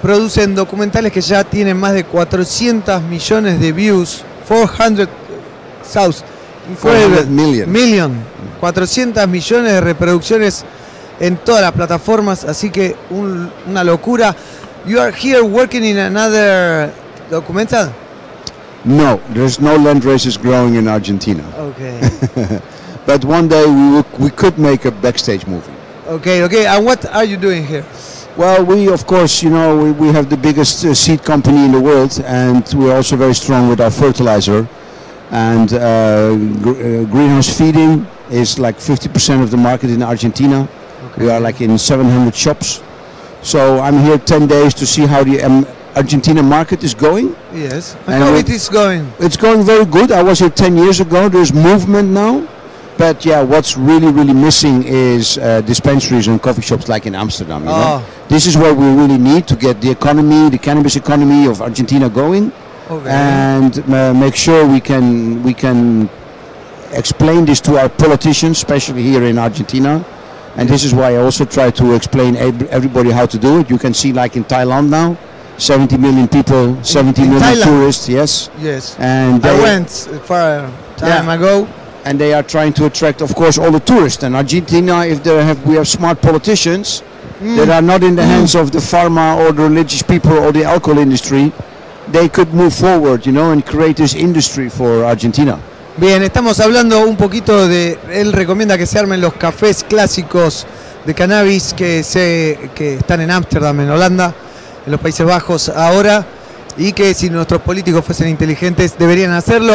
producen documentales que ya tienen más de 400 millones de views. 400 thousand. 400 million. Million. 400 millones de reproducciones en todas las plataformas, así que un- una locura. You are here working in another documental? No, there's no land races growing in Argentina. Okay. but one day we, will, we could make a backstage movie. Okay, okay. And what are you doing here? Well, we of course, you know, we, we have the biggest uh, seed company in the world, and we're also very strong with our fertilizer. And uh, gr- uh, greenhouse feeding is like 50% of the market in Argentina. We are like in 700 shops. So I'm here 10 days to see how the um, Argentina market is going. Yes. And How it is going? It's going very good. I was here 10 years ago. There's movement now. But yeah, what's really, really missing is uh, dispensaries and coffee shops like in Amsterdam. You know? Oh. This is what we really need to get the economy, the cannabis economy of Argentina going, Okay. and uh, make sure we can we can explain this to our politicians, especially here in Argentina. And this is why I also try to explain everybody how to do it. You can see, like in Thailand now, 70 million people, 70 in million Thailand? tourists. Yes. Yes. And I they- went far time Yeah. ago. and they are trying to attract, of course, all the tourists. And Argentina, if they have, we have smart politicians Mm. that are not in the hands of the pharma or the religious people or the alcohol industry, they could move forward, you know, and create this industry for Argentina. Bien, estamos hablando un poquito de. Él recomienda que se armen los cafés clásicos de cannabis que, se, que están en Ámsterdam, en Holanda, en los Países Bajos ahora, y que si nuestros políticos fuesen inteligentes deberían hacerlo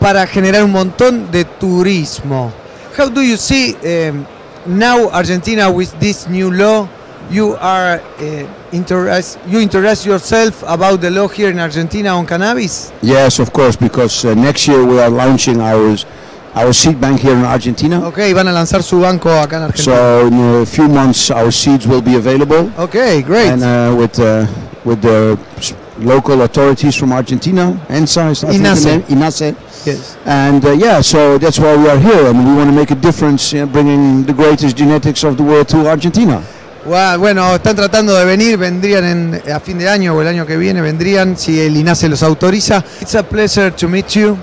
para generar un montón de turismo. How do you see um, now Argentina with this new law? You are uh, interest, you interest yourself about the law here in Argentina on cannabis? Yes, of course, because uh, next year we are launching our our seed bank here in Argentina. Ok, van a lanzar su banco acá en Argentina. So in a few months, our seeds will be available. Okay, great. And uh, with uh, with the local authorities from Argentina, ENSA, is I think the INASE. INASE. Yes. And uh, yeah, so that's why we are here, and we want to make a difference, uh, bringing the greatest genetics of the world to Argentina. Bueno, están tratando de venir, vendrían en, a fin de año o el año que viene, vendrían si el INASE los autoriza. It's a pleasure to meet you.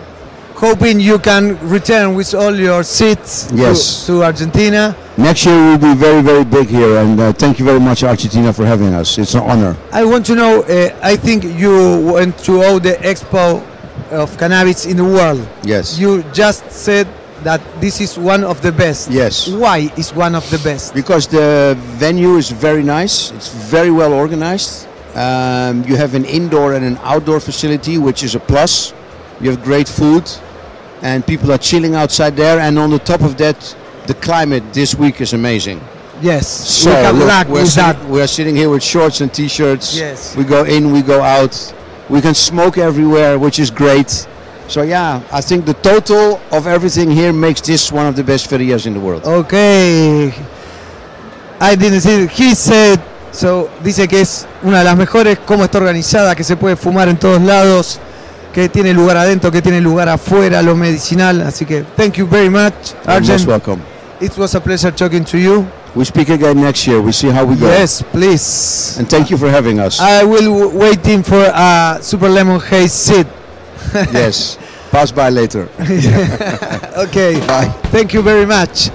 Hoping you can return with all your seats to- Yes. to, Argentina. Next year we'll be very, very big here, and uh, thank you very much, Argentina, for having us. It's an honor. I want to know, uh, I think you went to all the expo of cannabis in the world. Yes. You just said that this is one of the best. Yes. Why is one of the best? Because the venue is very nice, it's very well organized. Um, you have an indoor and an outdoor facility, which is a plus. You have great food, and people are chilling outside there. And on the top of that, the climate this week is amazing. Yes. So we look, we're, with sitting, that. we are sitting here with shorts and t-shirts. Yes. We go in, we go out. We can smoke everywhere, which is great. So yeah, I think the total of everything here makes this one of the best ferias in the world. Ok. I didn't say, he said, so, dice que es una de las mejores, cómo está organizada, que se puede fumar en todos lados, que tiene lugar adentro, que tiene lugar afuera, lo medicinal. Así que, thank you very much, You're most Arjen. welcome. It was a pleasure talking to you. We speak again next year. We see how we go. Yes, please. And thank you for having us. I will waiting for a Super Lemon Haze seat. yes. Pass by later. ok. Bye. Thank you very much.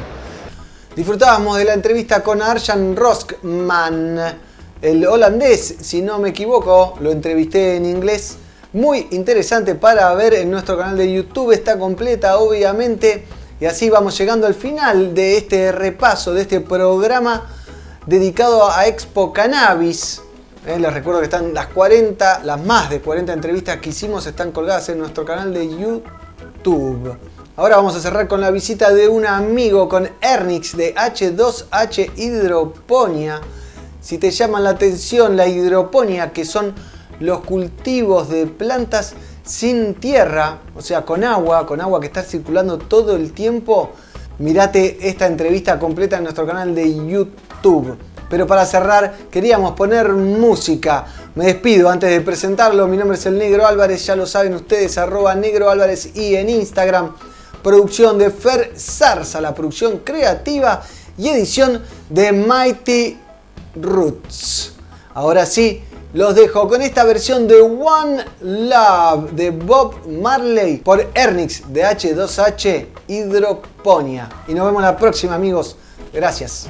Disfrutábamos de la entrevista con Arjan Roskman, el holandés, si no me equivoco, lo entrevisté en inglés. Muy interesante para ver en nuestro canal de YouTube, está completa obviamente. Y así vamos llegando al final de este repaso, de este programa dedicado a Expo Cannabis. Eh, les recuerdo que están las 40, las más de 40 entrevistas que hicimos están colgadas en nuestro canal de YouTube. Ahora vamos a cerrar con la visita de un amigo, con Ernix de H2H Hidroponía. Si te llaman la atención la hidroponía, que son los cultivos de plantas sin tierra, o sea, con agua, con agua que está circulando todo el tiempo, mirate esta entrevista completa en nuestro canal de YouTube. Pero para cerrar, queríamos poner música. Me despido antes de presentarlo. Mi nombre es el Negro Álvarez, ya lo saben ustedes, arroba Negro Álvarez y en Instagram. Producción de Fer Zarza, la producción creativa y edición de Mighty Roots. Ahora sí, los dejo con esta versión de One Love de Bob Marley por Ernix de H2H Hidroponia. Y nos vemos la próxima, amigos. Gracias.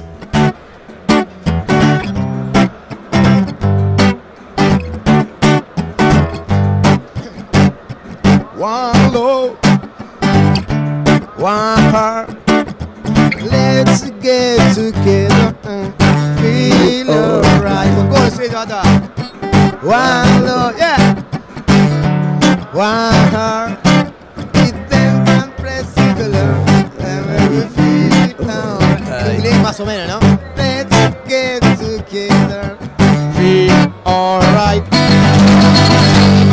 One love, one heart. Let's get together and feel oh. alright. chata. Uh. One love, yeah. One heart. It then can press color. Inglés más o menos, ¿no? Let's get together. Feel alright.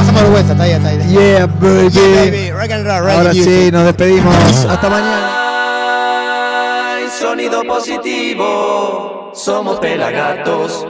Pasamos vergüenza, está ahí, está ahí. Yeah, baby. Yeah, baby. Rock and roll, reggae Ahora sí, music. nos despedimos. Hasta mañana. Sonido positivo, somos pelagatos.